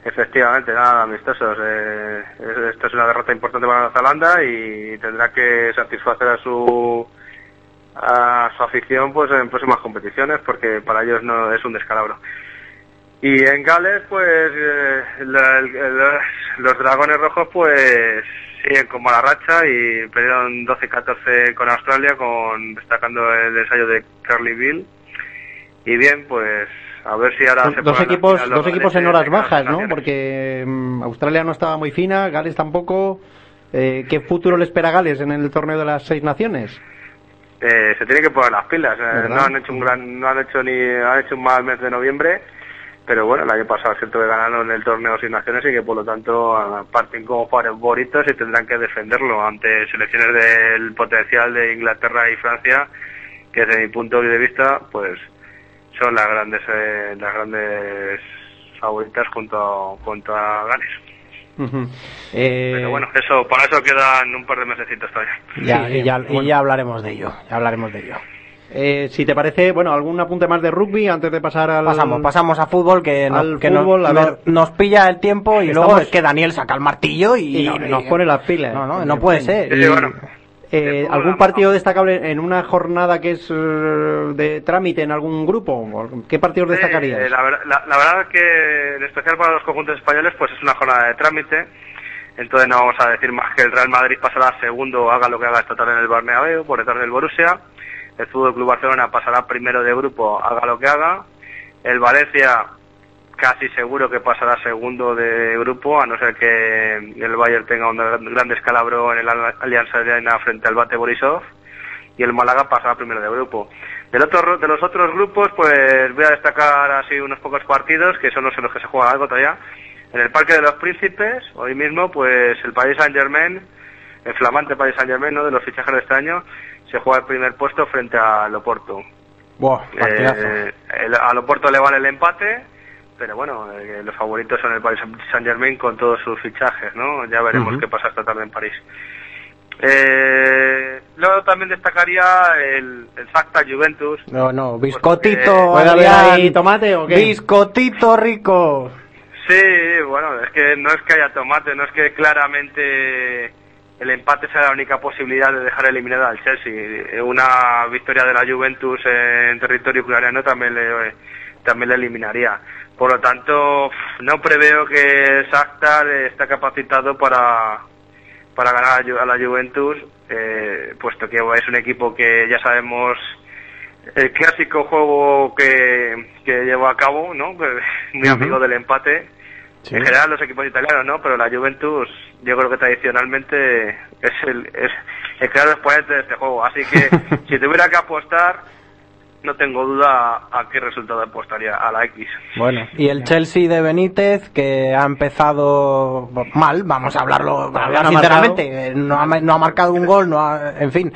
Efectivamente, nada, amistosos. Eh, es- esto es una derrota importante para Nueva Zelanda y tendrá que satisfacer a su a su afición pues en próximas competiciones porque para ellos no es un descalabro. Y en Gales, pues eh, la- el- el- los dragones rojos, pues siguen con mala racha y perdieron 12-14 con Australia, con destacando el ensayo de Carly Bill. Y bien, pues a ver si ahora se Dos equipos, los dos equipos en horas bajas, ¿no? Porque mm, Australia no estaba muy fina, Gales tampoco. Eh, ¿Qué futuro le espera a Gales en el torneo de las seis naciones? Eh, se tienen que poner las pilas. eh, no han hecho un gran, no han hecho ni, han hecho un mal mes de noviembre, pero bueno, el año pasado es cierto que ganaron el torneo Sin Naciones y que por lo tanto parten como favoritos y tendrán que defenderlo ante selecciones del potencial de Inglaterra y Francia, que desde mi punto de vista, pues son las grandes, eh, las grandes favoritas junto a, junto a Gales. Ujú. Eh, Pero bueno, eso, para eso quedan un par de mesecitos todavía. Ya, Sí, y, ya, y ya hablaremos de ello. Ya hablaremos de ello. Eh, si te parece, bueno, algún apunte más de rugby antes de pasar al. Pasamos, pasamos a fútbol que, nos, al que nos- fútbol, a ver. nos pilla el tiempo y Estamos- luego es que Daniel saca el martillo y, y nos, nos pone las pilas. No, no, no puede ser. Bueno. Eh, ¿Algún partido destacable en una jornada que es eh, de trámite en algún grupo? ¿Qué partidos Sí, destacarías? eh, la, la- la verdad es que, en especial para los conjuntos españoles, pues es una jornada de trámite. Entonces no vamos a decir más que el Real Madrid pasará segundo, haga lo que haga esta tarde en el Bernabéu, por detrás del Borussia. El Fútbol Club Barcelona pasará primero de grupo, haga lo que haga. El Valencia casi seguro que pasará segundo de grupo, a no ser que el Bayern tenga un gran descalabro en el Al- Alianza Arena frente al Bate Borisov y el Málaga pasará primero de grupo. De los otros grupos, pues voy a destacar así unos pocos partidos, que son los en los que se juega algo todavía. En el Parque de los Príncipes, hoy mismo, pues el Paris Saint-Germain, el flamante Paris Saint-Germain, ¿no? de los fichajes de este año, se juega el primer puesto frente a Loporto. Buah, partidazo. Eh, el- a Loporto le vale el empate, pero bueno, eh, los favoritos son el Paris Saint-Germain con todos sus fichajes, ¿no? Ya veremos qué pasa esta tarde en París. Eh, luego también destacaría el, el Juventus. No, no, biscotito. Porque- ¿Puede haber Adrián. ahí tomate o qué? Biscotito rico. Sí, bueno, es que no es que haya tomate, no es que claramente el empate sea la única posibilidad de dejar eliminado al Chelsea. Una victoria de la Juventus en territorio ucraniano también le, también le eliminaría. Por lo tanto, no preveo que Shakhtar está capacitado para, para ganar a la Juventus, eh, puesto que es un equipo que ya sabemos el clásico juego que, que llevó a cabo, ¿no? Muy amigo del empate. En general los equipos italianos, ¿no? Pero la Juventus, yo creo que tradicionalmente es el, es el claro exponente de este juego. Así que si tuviera que apostar, no tengo duda a qué resultado apostaría, a la X. Bueno, y el Chelsea de Benítez, que ha empezado mal, vamos a hablarlo hablar sinceramente, eh, no ha, no ha marcado un gol, no ha- en fin,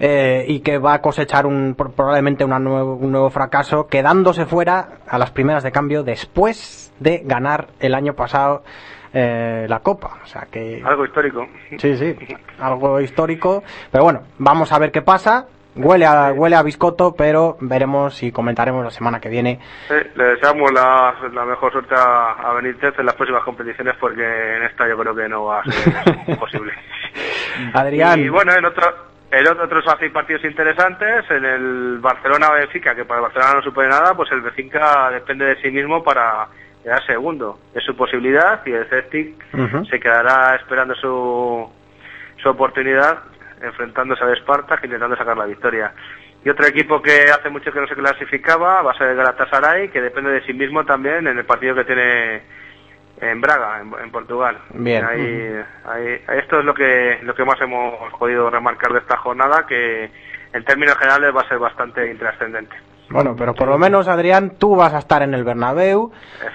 eh, y que va a cosechar un, pro- probablemente una nuevo- un nuevo fracaso, quedándose fuera a las primeras de cambio después de ganar el año pasado eh, la Copa. O sea que... Algo histórico. Sí, sí, algo histórico. Pero bueno, vamos a ver qué pasa. Huele a, huele a biscoto, pero veremos y comentaremos la semana que viene. Sí, le deseamos la, la mejor suerte a, Benítez en las próximas competiciones porque en esta yo creo que no va a ser posible. Adrián. Y bueno, en otro, en otro- así partidos interesantes, en el Barcelona-Benfica, que para el Barcelona no supone nada, pues el Benfica depende de sí mismo para quedar segundo. Es su posibilidad y el Celtic se quedará esperando su, su oportunidad enfrentándose al Spartak intentando sacar la victoria. Y otro equipo que hace mucho que no se clasificaba va a ser el Galatasaray, que depende de sí mismo también en el partido que tiene en Braga, en, en Portugal. Bien. Ahí, ahí- esto es lo que, lo que más hemos podido remarcar de esta jornada, que en términos generales va a ser bastante intrascendente. Bueno, pero por lo menos, Adrián, tú vas a estar en el Bernabéu.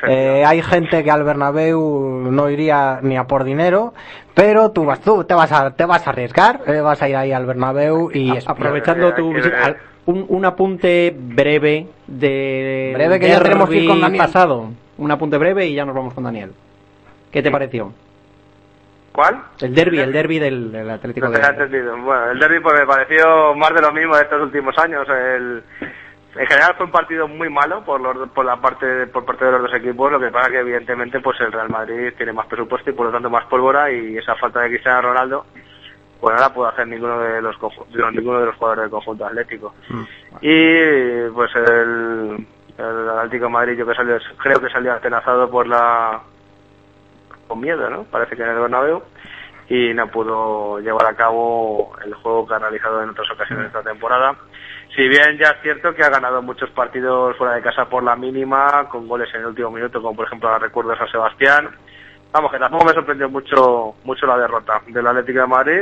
Eh, hay gente que al Bernabéu no iría ni a por dinero, pero tú vas, tú te vas a, te vas a arriesgar, eh, vas a ir ahí al Bernabéu y es- Aprovechando tu visita, al- un, un apunte breve de Breve, que ya tenemos que ir con Daniel. pasado. Un apunte breve y ya nos vamos con Daniel. ¿Qué te pareció? ¿Cuál? El derby, el derby del, del Atlético No de. Bueno, el derby pues me pareció más de lo mismo de estos últimos años. El, en general fue un partido muy malo por, los- por la parte por parte de los dos equipos. Lo que pasa que evidentemente pues el Real Madrid tiene más presupuesto y por lo tanto más pólvora y esa falta de Cristiano Ronaldo pues no la pudo hacer ninguno de los ninguno de los jugadores del conjunto atlético. Y pues el, el Atlético de Madrid yo que salió, creo que salió atenazado por la con miedo, ¿no? Parece que en el Bernabéu y no pudo llevar a cabo el juego que ha realizado en otras ocasiones esta temporada. Si bien ya es cierto que ha ganado muchos partidos fuera de casa por la mínima, con goles en el último minuto, como por ejemplo la recuerdo de San Sebastián. Vamos, que tampoco me sorprendió mucho, mucho la derrota del Atlético de Madrid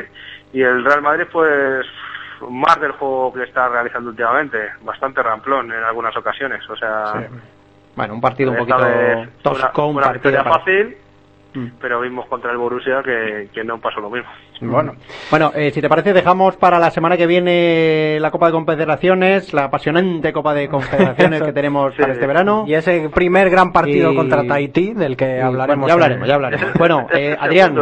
y el Real Madrid pues más del juego que está realizando últimamente, bastante ramplón en algunas ocasiones, o sea, Bueno, un partido un poquito tosco, un una partido para- fácil, Mm. pero vimos contra el Borussia que, que no pasó lo mismo. Bueno, bueno eh, si te parece, dejamos para la semana que viene la Copa de Confederaciones, la apasionante Copa de Confederaciones que tenemos para este verano. Y ese primer gran partido Y- contra Tahití, del que hablaremos. bueno, ya hablaremos, ya hablaremos. Bueno, eh, Adrián,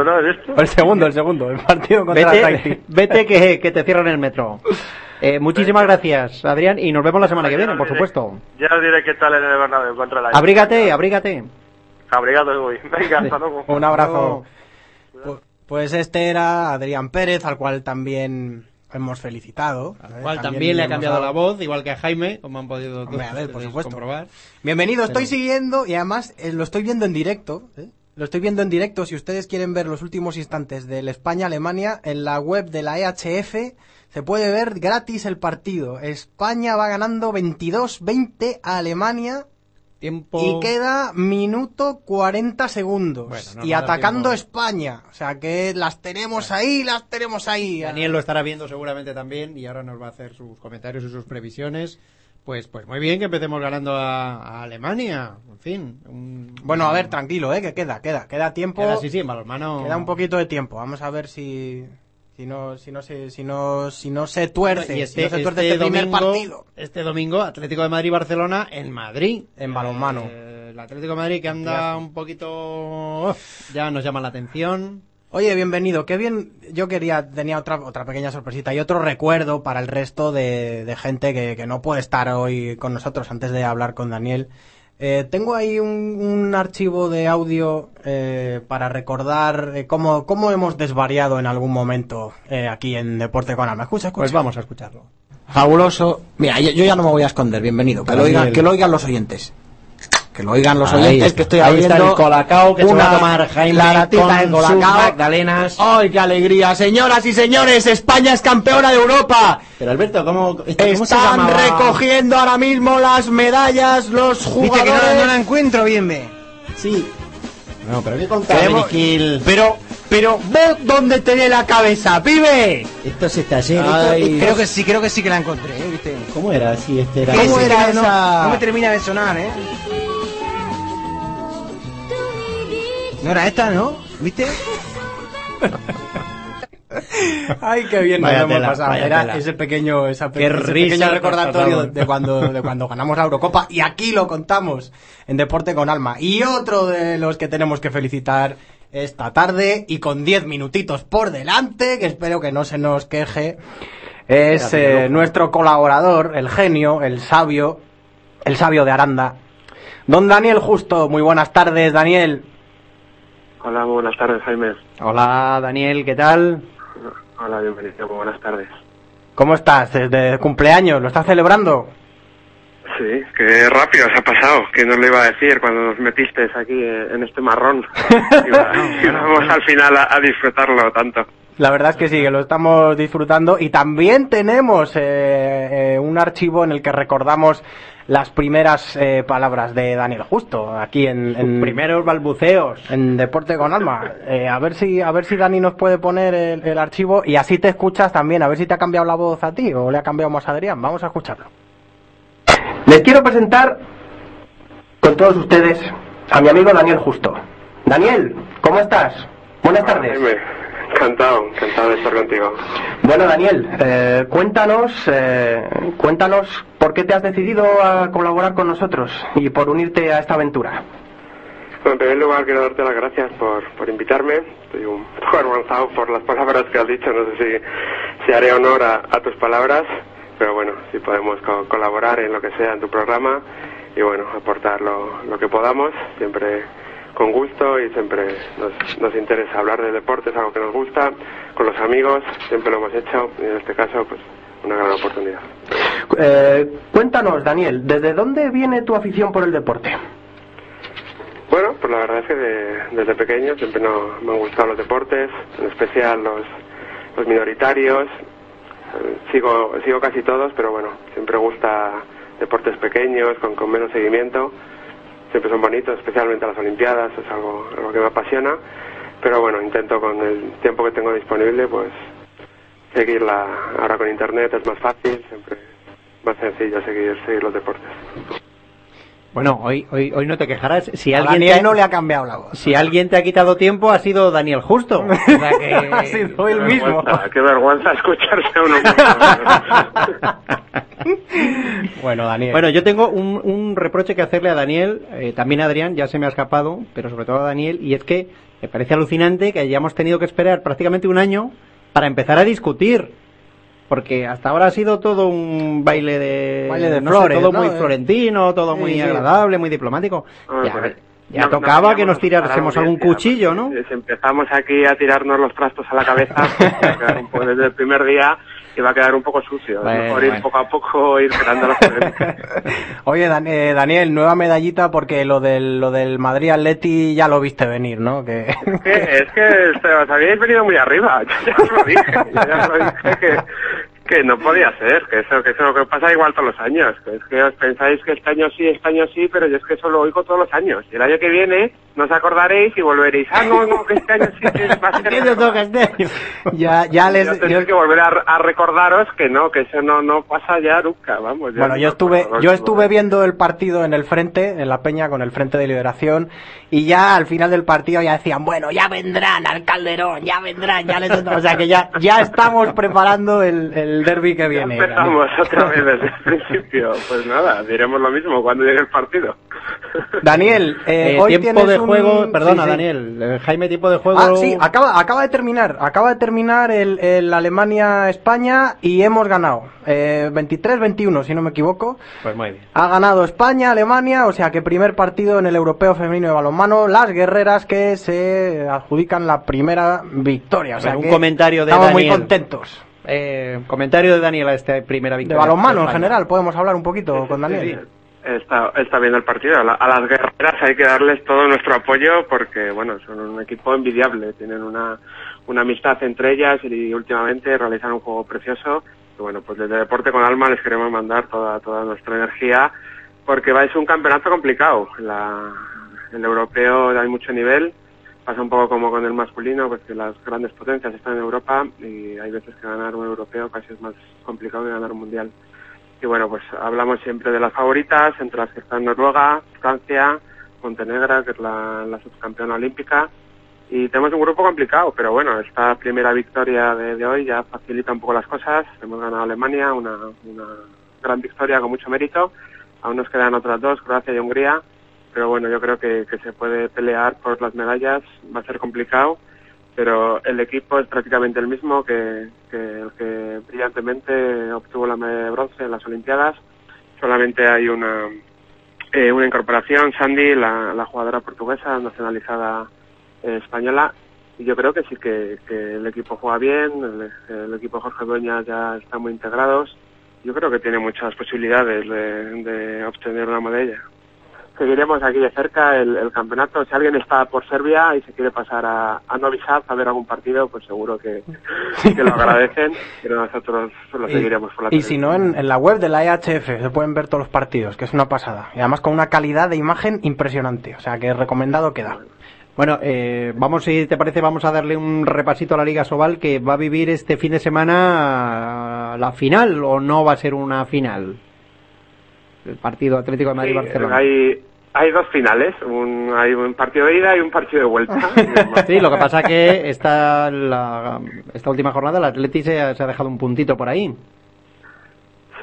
El segundo, el segundo, el partido contra vete, Tahití. vete que, que te cierran el metro. Eh, muchísimas gracias, Adrián, y nos vemos la semana que viene, por supuesto. Ya os diré qué tal en el Bernabéu contra la Abrígate, abrígate. Abrigado voy. Venga, hasta luego. Un abrazo. Pu- Pues este era Adrián Pérez, al cual también hemos felicitado. Al cual también le ha cambiado dado- la voz, igual que a Jaime, como han podido Hombre, a ver, por ustedes supuesto. comprobar. Bienvenido, estoy Pero- siguiendo y además eh, lo estoy viendo en directo. ¿eh? Lo estoy viendo en directo. Si ustedes quieren ver los últimos instantes del España-Alemania, en la web de la EHF se puede ver gratis el partido. España va ganando 22-20 a Alemania. Tiempo. Y queda minuto 40 segundos. Bueno, y atacando. España. O sea que las tenemos ahí, las tenemos ahí. Daniel lo estará viendo seguramente también y ahora nos va a hacer sus comentarios y sus previsiones. Pues, pues muy bien que empecemos ganando a, a Alemania. En fin. un- Bueno, a ver, tranquilo, ¿eh? Que queda, queda, queda tiempo. Queda, sí, sí, en balonmano. Queda un poquito de tiempo. Vamos a ver si si no si no se si no si no se tuerce, Y si no se tuerce este, primer domingo, partido Este domingo, Atlético de Madrid-Barcelona en Madrid. en balonmano. Eh, el Atlético de Madrid que anda un poquito... ya nos llama la atención. Oye, bienvenido. Qué bien. Yo quería, tenía otra, otra pequeña sorpresita y otro recuerdo para el resto de, de gente que, que no puede estar hoy con nosotros antes de hablar con Daniel. Eh, tengo ahí un, un archivo de audio eh, para recordar eh, cómo, cómo hemos desvariado en algún momento eh, aquí en Deporte con Alma. Escucha, escucha. Pues vamos a escucharlo. Fabuloso. Mira, yo, yo ya no me voy a esconder. Bienvenido. Que lo, oigan, que lo oigan los oyentes. Que lo oigan los Ahí oyentes está. que estoy Ahí está el colacao que se va a una tomar Jaime laratita con de sus colacao. magdalenas. ¡Ay, qué alegría! Señoras y señores, España es campeona de Europa. Pero Alberto, ¿cómo, esto, ¿cómo se Están recogiendo ahora mismo las medallas los jugadores. Viste que no, no la encuentro bien, ve. Sí. No, pero ¿qué? Pero, pero, ¿vos dónde tenés la cabeza, pibe? Esto se está haciendo. Creo que sí, creo que sí que la encontré, ¿eh? ¿viste? ¿Cómo era? Sí, este era. ¿Cómo era no- esa? No, me termina de sonar, ¿eh? No era esta, ¿no? ¿Viste? Ay, qué bien nos hemos pasado. Era ese pequeño, esa pe- ese pequeño recordatorio de cuando, de cuando ganamos la Eurocopa. Y aquí lo contamos en Deporte con Alma. Y otro de los que tenemos que felicitar esta tarde y con 10 minutitos por delante, que espero que no se nos queje, es eh, nuestro colaborador, el genio, el sabio, el sabio de Aranda. Don Daniel Justo, muy buenas tardes, Daniel. Hola, buenas tardes, Jaime. Hola, Daniel, ¿qué tal? Hola, bienvenido, buenas tardes. ¿Cómo estás? ¿De cumpleaños? ¿Lo estás celebrando? Sí, qué rápido se ha pasado, que no lo iba a decir cuando nos metiste aquí eh, en este marrón. Iba- Íbamos al final a, a disfrutarlo tanto. La verdad es que sí, que lo estamos disfrutando y también tenemos eh, eh, un archivo en el que recordamos las primeras eh, palabras de Daniel Justo aquí en, en Primeros balbuceos. en Deporte con Alma. Eh, a ver si a ver si Dani nos puede poner el, el archivo y así te escuchas también. A ver si te ha cambiado la voz a ti o le ha cambiado más a Adrián. Vamos a escucharlo. Les quiero presentar con todos ustedes a mi amigo Daniel Justo. Daniel, ¿cómo estás? Buenas tardes. Encantado, encantado de estar contigo. Bueno, Daniel, eh, cuéntanos, eh, cuéntanos por qué te has decidido a colaborar con nosotros y por unirte a esta aventura. Bueno, en primer lugar quiero darte las gracias por, por invitarme. Estoy un poco avergonzado por las palabras que has dicho. No sé si, si haré honor a, a tus palabras, pero bueno, si podemos co- colaborar en lo que sea en tu programa y bueno, aportar lo, lo que podamos, siempre con gusto y siempre nos, nos interesa hablar de deporte, es algo que nos gusta, con los amigos, siempre lo hemos hecho y en este caso pues una gran oportunidad. Eh, cuéntanos, Daniel, ¿desde dónde viene tu afición por el deporte? Bueno, pues la verdad es que de- desde pequeño siempre no- me han gustado los deportes, en especial los, los minoritarios. Eh, sigo, sigo casi todos, pero bueno, siempre gusta deportes pequeños, con, con menos seguimiento. Siempre son bonitos, especialmente las Olimpiadas, es algo, algo que me apasiona. Pero bueno, intento con el tiempo que tengo disponible, pues seguirla. Ahora con internet es más fácil, siempre más sencillo seguir, seguir los deportes. Bueno, hoy, hoy, hoy no te quejarás. Si A alguien, Daniel te, no le ha cambiado la voz. si alguien te ha quitado tiempo, ha sido Daniel Justo. O sea que- ha sido él mismo. Qué vergüenza escucharse a uno. Bueno, Daniel. Bueno, yo tengo un, un reproche que hacerle a Daniel, eh, también a Adrián, ya se me ha escapado, pero sobre todo a Daniel, y es que me parece alucinante que hayamos tenido que esperar prácticamente un año para empezar a discutir. Porque hasta ahora ha sido todo un baile de, Baile de no sé, flores, todo ¿no? muy Eh, florentino, todo sí, muy sí. agradable, muy diplomático. Ah, ya pues, ya no- no tocaba que nos tirásemos algún cuchillo, ¿no? porque Si empezamos aquí a tirarnos los trastos a la cabeza, pues, poco- desde el primer día y va a quedar un poco sucio. Bueno, mejor ir bueno. poco a poco, ir creando las polémicas. Oye, Dan- eh, Daniel, nueva medallita porque lo del, lo del Madrid Atleti ya lo viste venir, ¿no? Que... Es que, es que os habíais venido muy arriba, yo ya os lo dije, yo ya os lo dije que, que no podía ser, que eso, que eso lo que pasa igual todos los años, que es que os pensáis que este año sí, este año sí, pero yo es que eso lo oigo todos los años, y el año que viene no os acordaréis y volveréis, ah, no, no, que este año sí, que va a ser... ya, ya les... Yo tendré que volver a, a recordaros que no, que eso no, no pasa ya nunca, vamos. ya Bueno, no yo estuve, yo estuve viendo el partido en el frente, en la peña, con el frente de liberación, y ya al final del partido ya decían, bueno, ya vendrán al Calderón, ya vendrán, ya les... O sea que ya, ya estamos preparando el, el derby que viene. Empezamos otra vez desde el principio. Pues nada, diremos lo mismo cuando llegue el partido. Daniel, eh, Eh, hoy tiempo tienes de un- juego, perdona sí, sí. Daniel, eh, Jaime, tiempo de juego. Ah, sí, acaba, acaba de terminar, acaba de terminar el, el Alemania-España y hemos ganado. Eh, 23-21, si no me equivoco. Pues muy bien. Ha ganado España, Alemania, o sea que primer partido en el Europeo Femenino de Balonmano, las guerreras que se adjudican la primera victoria. O sea Bueno, un que comentario de estamos muy Daniel. contentos. Eh, comentario de Daniel a esta primera De victoria. balonmano en general, podemos hablar un poquito con Daniel. Está, está viendo el partido. A, la- a las guerreras hay que darles todo nuestro apoyo porque, bueno, son un equipo envidiable. Tienen una, una amistad entre ellas y últimamente realizan un juego precioso. Y bueno, pues desde Deporte con Alma les queremos mandar toda, toda nuestra energía porque va a ser un campeonato complicado. La, el europeo hay mucho nivel. Pasa un poco como con el masculino, pues que las grandes potencias están en Europa y hay veces que ganar un europeo casi es más complicado que ganar un mundial. Y bueno, pues hablamos siempre de las favoritas, entre las que están Noruega, Francia, Montenegro, que es la, la subcampeona olímpica. Y tenemos un grupo complicado, pero bueno, esta primera victoria de, de hoy ya facilita un poco las cosas. Hemos ganado Alemania, una, una gran victoria con mucho mérito. Aún nos quedan otras dos, Croacia y Hungría. Pero bueno, yo creo que, que se puede pelear por las medallas. Va a ser complicado, pero el equipo es prácticamente el mismo que, el que brillantemente obtuvo la medalla de bronce en las Olimpiadas. Solamente hay una, eh, una incorporación, Sandy, la, jugadora portuguesa nacionalizada eh, española. Y yo creo que sí que, el equipo juega bien, el, equipo Jorge Dueñas ya está muy integrados. Yo creo que tiene muchas posibilidades de, de obtener una medalla. Seguiremos aquí de cerca el, el campeonato. Si alguien está por Serbia y se quiere pasar a, a Novi Sad a ver algún partido, pues seguro que, que lo agradecen. Pero nosotros lo Y- seguiremos por la Y si no, en, en la web de la EHF se pueden ver todos los partidos, que es una pasada. Y además con una calidad de imagen impresionante. O sea que recomendado queda. Bueno, eh, vamos, si te parece, vamos a darle un repasito a la Liga Sobal que va a vivir este fin de semana la final o no va a ser una final. El partido Atlético de Madrid-Barcelona. Hay, hay dos finales, un, hay un partido de ida y un partido de vuelta. Sí, lo que pasa que esta, la- esta última jornada el Atleti se, ha- se ha dejado un puntito por ahí.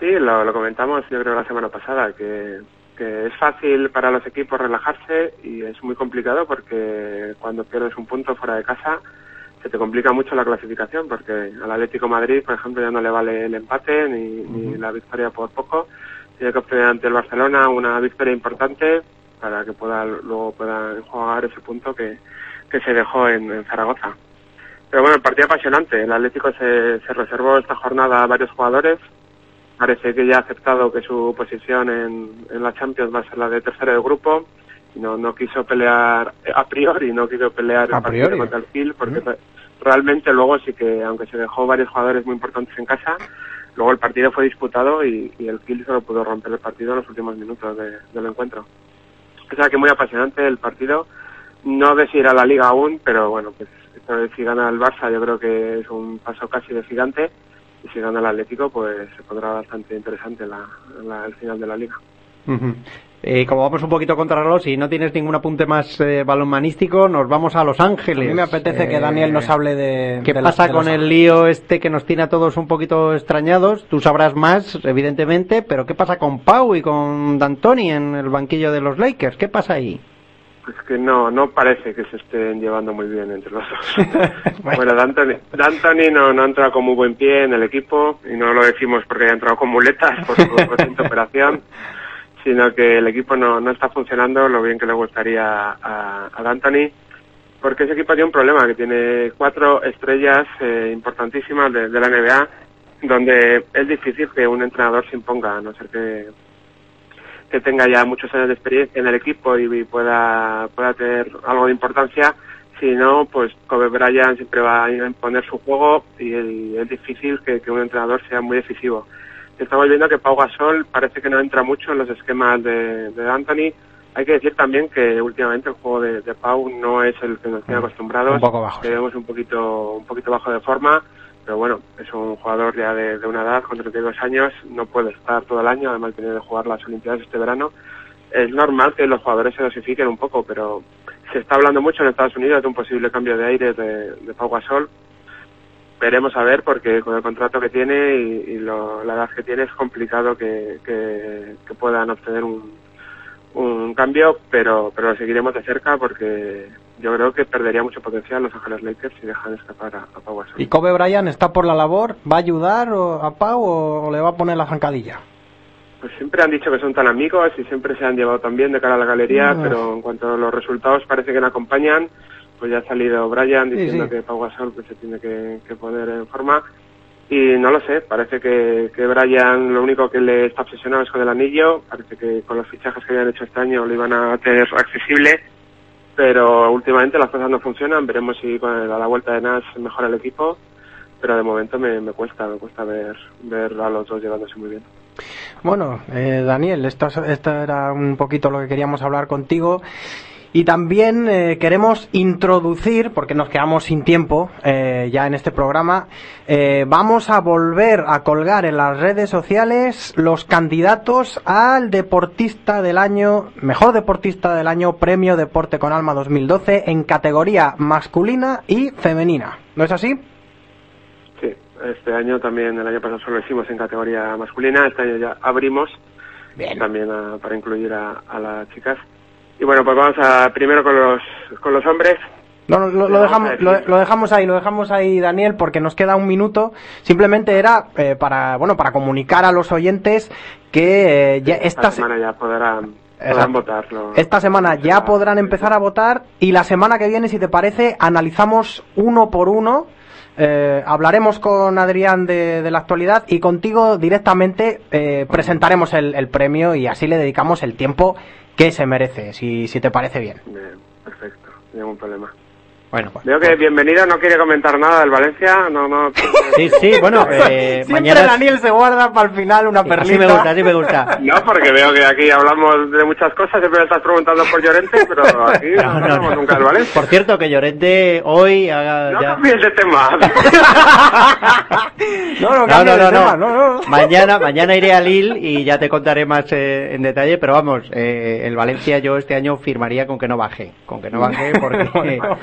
Sí, lo, lo comentamos yo creo la semana pasada, que, que es fácil para los equipos relajarse y es muy complicado porque cuando pierdes un punto fuera de casa se te complica mucho la clasificación porque al Atlético de Madrid, por ejemplo, ya no le vale el empate ni, ni la victoria por poco. Tiene que obtener ante el Barcelona una victoria importante para que pueda luego pueda jugar ese punto que, que se dejó en, en Zaragoza. Pero bueno, el partido apasionante. El Atlético se, se reservó esta jornada a varios jugadores. Parece que ya ha aceptado que su posición en, en la Champions va a ser la de tercero de grupo. No, no quiso pelear a priori, no quiso pelear A el partido priori. contra el Kiel, porque re- realmente luego sí que, aunque se dejó varios jugadores muy importantes en casa, luego el partido fue disputado y, y el Kiel solo pudo romper el partido en los últimos minutos de- del encuentro. O sea que muy apasionante el partido. No de si ir a la liga aún, pero bueno, pues si gana el Barça yo creo que es un paso casi de gigante. Y si gana el Atlético, pues se pondrá bastante interesante la, el final de la liga. Eh, como vamos un poquito contra reloj, si no tienes ningún apunte más eh, balonmanístico, nos vamos a Los Ángeles. A mí me apetece que Daniel nos hable de... ¿Qué de pasa los- de con los- el lío este que nos tiene a todos un poquito extrañados? Tú sabrás más, evidentemente, pero ¿qué pasa con Pau y con D'Antoni en el banquillo de los Lakers? ¿Qué pasa ahí? Pues que no, no parece que se estén llevando muy bien entre los dos. bueno, D'Antoni, D'Antoni no, no ha entrado con muy buen pie en el equipo y no lo decimos porque haya entrado con muletas por su reciente operación, sino que el equipo no, no está funcionando lo bien que le gustaría a, a D'Antoni porque ese equipo tiene un problema, que tiene cuatro estrellas eh, importantísimas de, la NBA donde es difícil que un entrenador se imponga, a no ser que, que tenga ya muchos años de experiencia en el equipo y, pueda, pueda tener algo de importancia. Si no, pues Kobe Bryant siempre va a imponer su juego y es difícil que, que un entrenador sea muy decisivo. Estamos viendo que Pau Gasol parece que no entra mucho en los esquemas de, de Anthony. Hay que decir también que últimamente el juego de, de Pau no es el que nos tiene acostumbrados. Un poco bajo, Que vemos un poquito, un poquito bajo de forma pero bueno, es un jugador ya de, de una edad, con 32 años, no puede estar todo el año, además tiene de jugar las Olimpiadas este verano. Es normal que los jugadores se dosifiquen un poco, pero se está hablando mucho en Estados Unidos de un posible cambio de aire de, de Pau Gasol. Veremos a ver porque con el contrato que tiene y, y lo- la edad que tiene es complicado que, que, que puedan obtener un, un cambio, pero, pero lo seguiremos de cerca porque yo creo que perdería mucho potencial los Ángeles Lakers si dejan escapar a, a Pau Gasol. ¿Y Kobe Bryant está por la labor? ¿Va a ayudar o- a Pau o, o le va a poner la zancadilla? Pues siempre han dicho que son tan amigos y siempre se han llevado tan bien de cara a la galería, pero en cuanto a los resultados parece que no acompañan. Pues ya ha salido Brian Sí, diciendo sí. que Pau Gasol pues, se tiene que, que poner en forma. Y no lo sé, parece que, que Brian lo único que le está obsesionado es con el anillo. Parece que con los fichajes que habían hecho este año lo iban a tener accesible. Pero últimamente las cosas no funcionan. Veremos si con el- a la vuelta de Nash mejora el equipo. Pero de momento me, me cuesta, me cuesta ver, ver a los dos llevándose muy bien. Bueno, eh, Daniel, esto, esto era un poquito lo que queríamos hablar contigo. Y también eh, queremos introducir, porque nos quedamos sin tiempo eh, ya en este programa, eh, vamos a volver a colgar en las redes sociales los candidatos al deportista del año, mejor deportista del año, premio Deporte con Alma 2012 en categoría masculina y femenina. ¿No es así? Sí, este año también, el año pasado solo lo hicimos en categoría masculina, este año ya abrimos también a- para incluir a, a las chicas. Y bueno, pues vamos a primero con los, con los hombres. No, no, lo, dejamos, lo, lo dejamos ahí, lo dejamos ahí, Daniel, porque nos queda un minuto. Simplemente era eh, para, bueno, para comunicar a los oyentes que eh, ya Esta esta, se- semana ya podrán, podrán esta semana ya podrán empezar a votar y la semana que viene, si te parece, analizamos uno por uno. Eh, hablaremos con Adrián de, de la actualidad y contigo directamente eh, presentaremos el, el premio y así le dedicamos el tiempo que se merece, si, si te parece bien. Bien, perfecto, ningún problema. Bueno, pues. Veo que bienvenido no quiere comentar nada del Valencia, no, no. Sí, sí, bueno, eh, Siempre mañana. Daniel se guarda para el final una perlita. Así me gusta, así me gusta. No, porque veo que aquí hablamos de muchas cosas, siempre me estás preguntando por Llorente, pero aquí no, No, no, hablamos no. nunca del Valencia. Por cierto, que Llorente hoy haga No ya- cambies de tema. No, no, No, no, no, tema, no. no, no. Mañana, mañana iré a Lille y ya te contaré más eh, en detalle, pero vamos, eh, el Valencia yo este año firmaría con que no baje, con que no baje porque Bueno,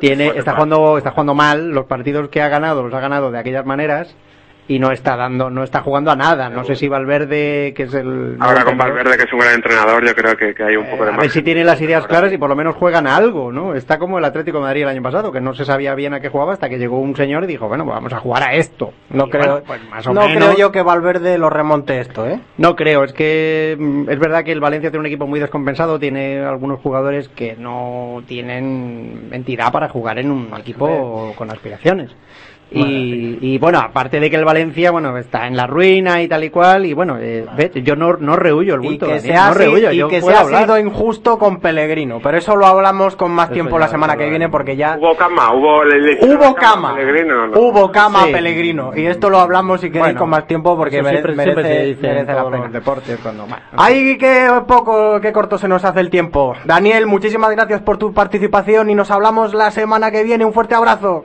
tiene, está jugando, está jugando mal, los partidos que ha ganado los ha ganado de aquellas maneras y no está dando, no está jugando a nada. No sé si Valverde, que es el Ahora con Valverde, que es un gran entrenador, yo creo que, que hay un poco de a ver si tiene las ideas claras y por lo menos juegan a algo, ¿no? Está como el Atlético de Madrid el año pasado, que no se sabía bien a qué jugaba hasta que llegó un señor y dijo, bueno, pues vamos a jugar a esto. No Y creo, bueno, pues más o no menos- creo yo que Valverde lo remonte esto, ¿eh? No creo, es que mm, es verdad que el Valencia tiene un equipo muy descompensado, tiene algunos jugadores que no tienen entidad para jugar en un equipo con aspiraciones. Y, y, bueno, aparte de que el Valencia, bueno, está en la ruina y tal y cual, y bueno, eh, ve, yo no, no rehuyo el Y bulto, que Daniel, se no rehuyo, y yo que se ha hablar. sido injusto con Pellegrino, pero eso lo hablamos con más Eso tiempo la semana que viene porque ya Hubo cama, hubo... le- hubo cama, Pellegrino, ¿no? hubo cama Sí. Pellegrino y esto lo hablamos si queréis Bueno, con más tiempo porque mere- siempre, merece, siempre se dice en merece la pena. los deportes cuando Ay, qué poco, qué corto se nos hace el tiempo. Daniel, muchísimas gracias por tu participación y nos hablamos la semana que viene. Un fuerte abrazo.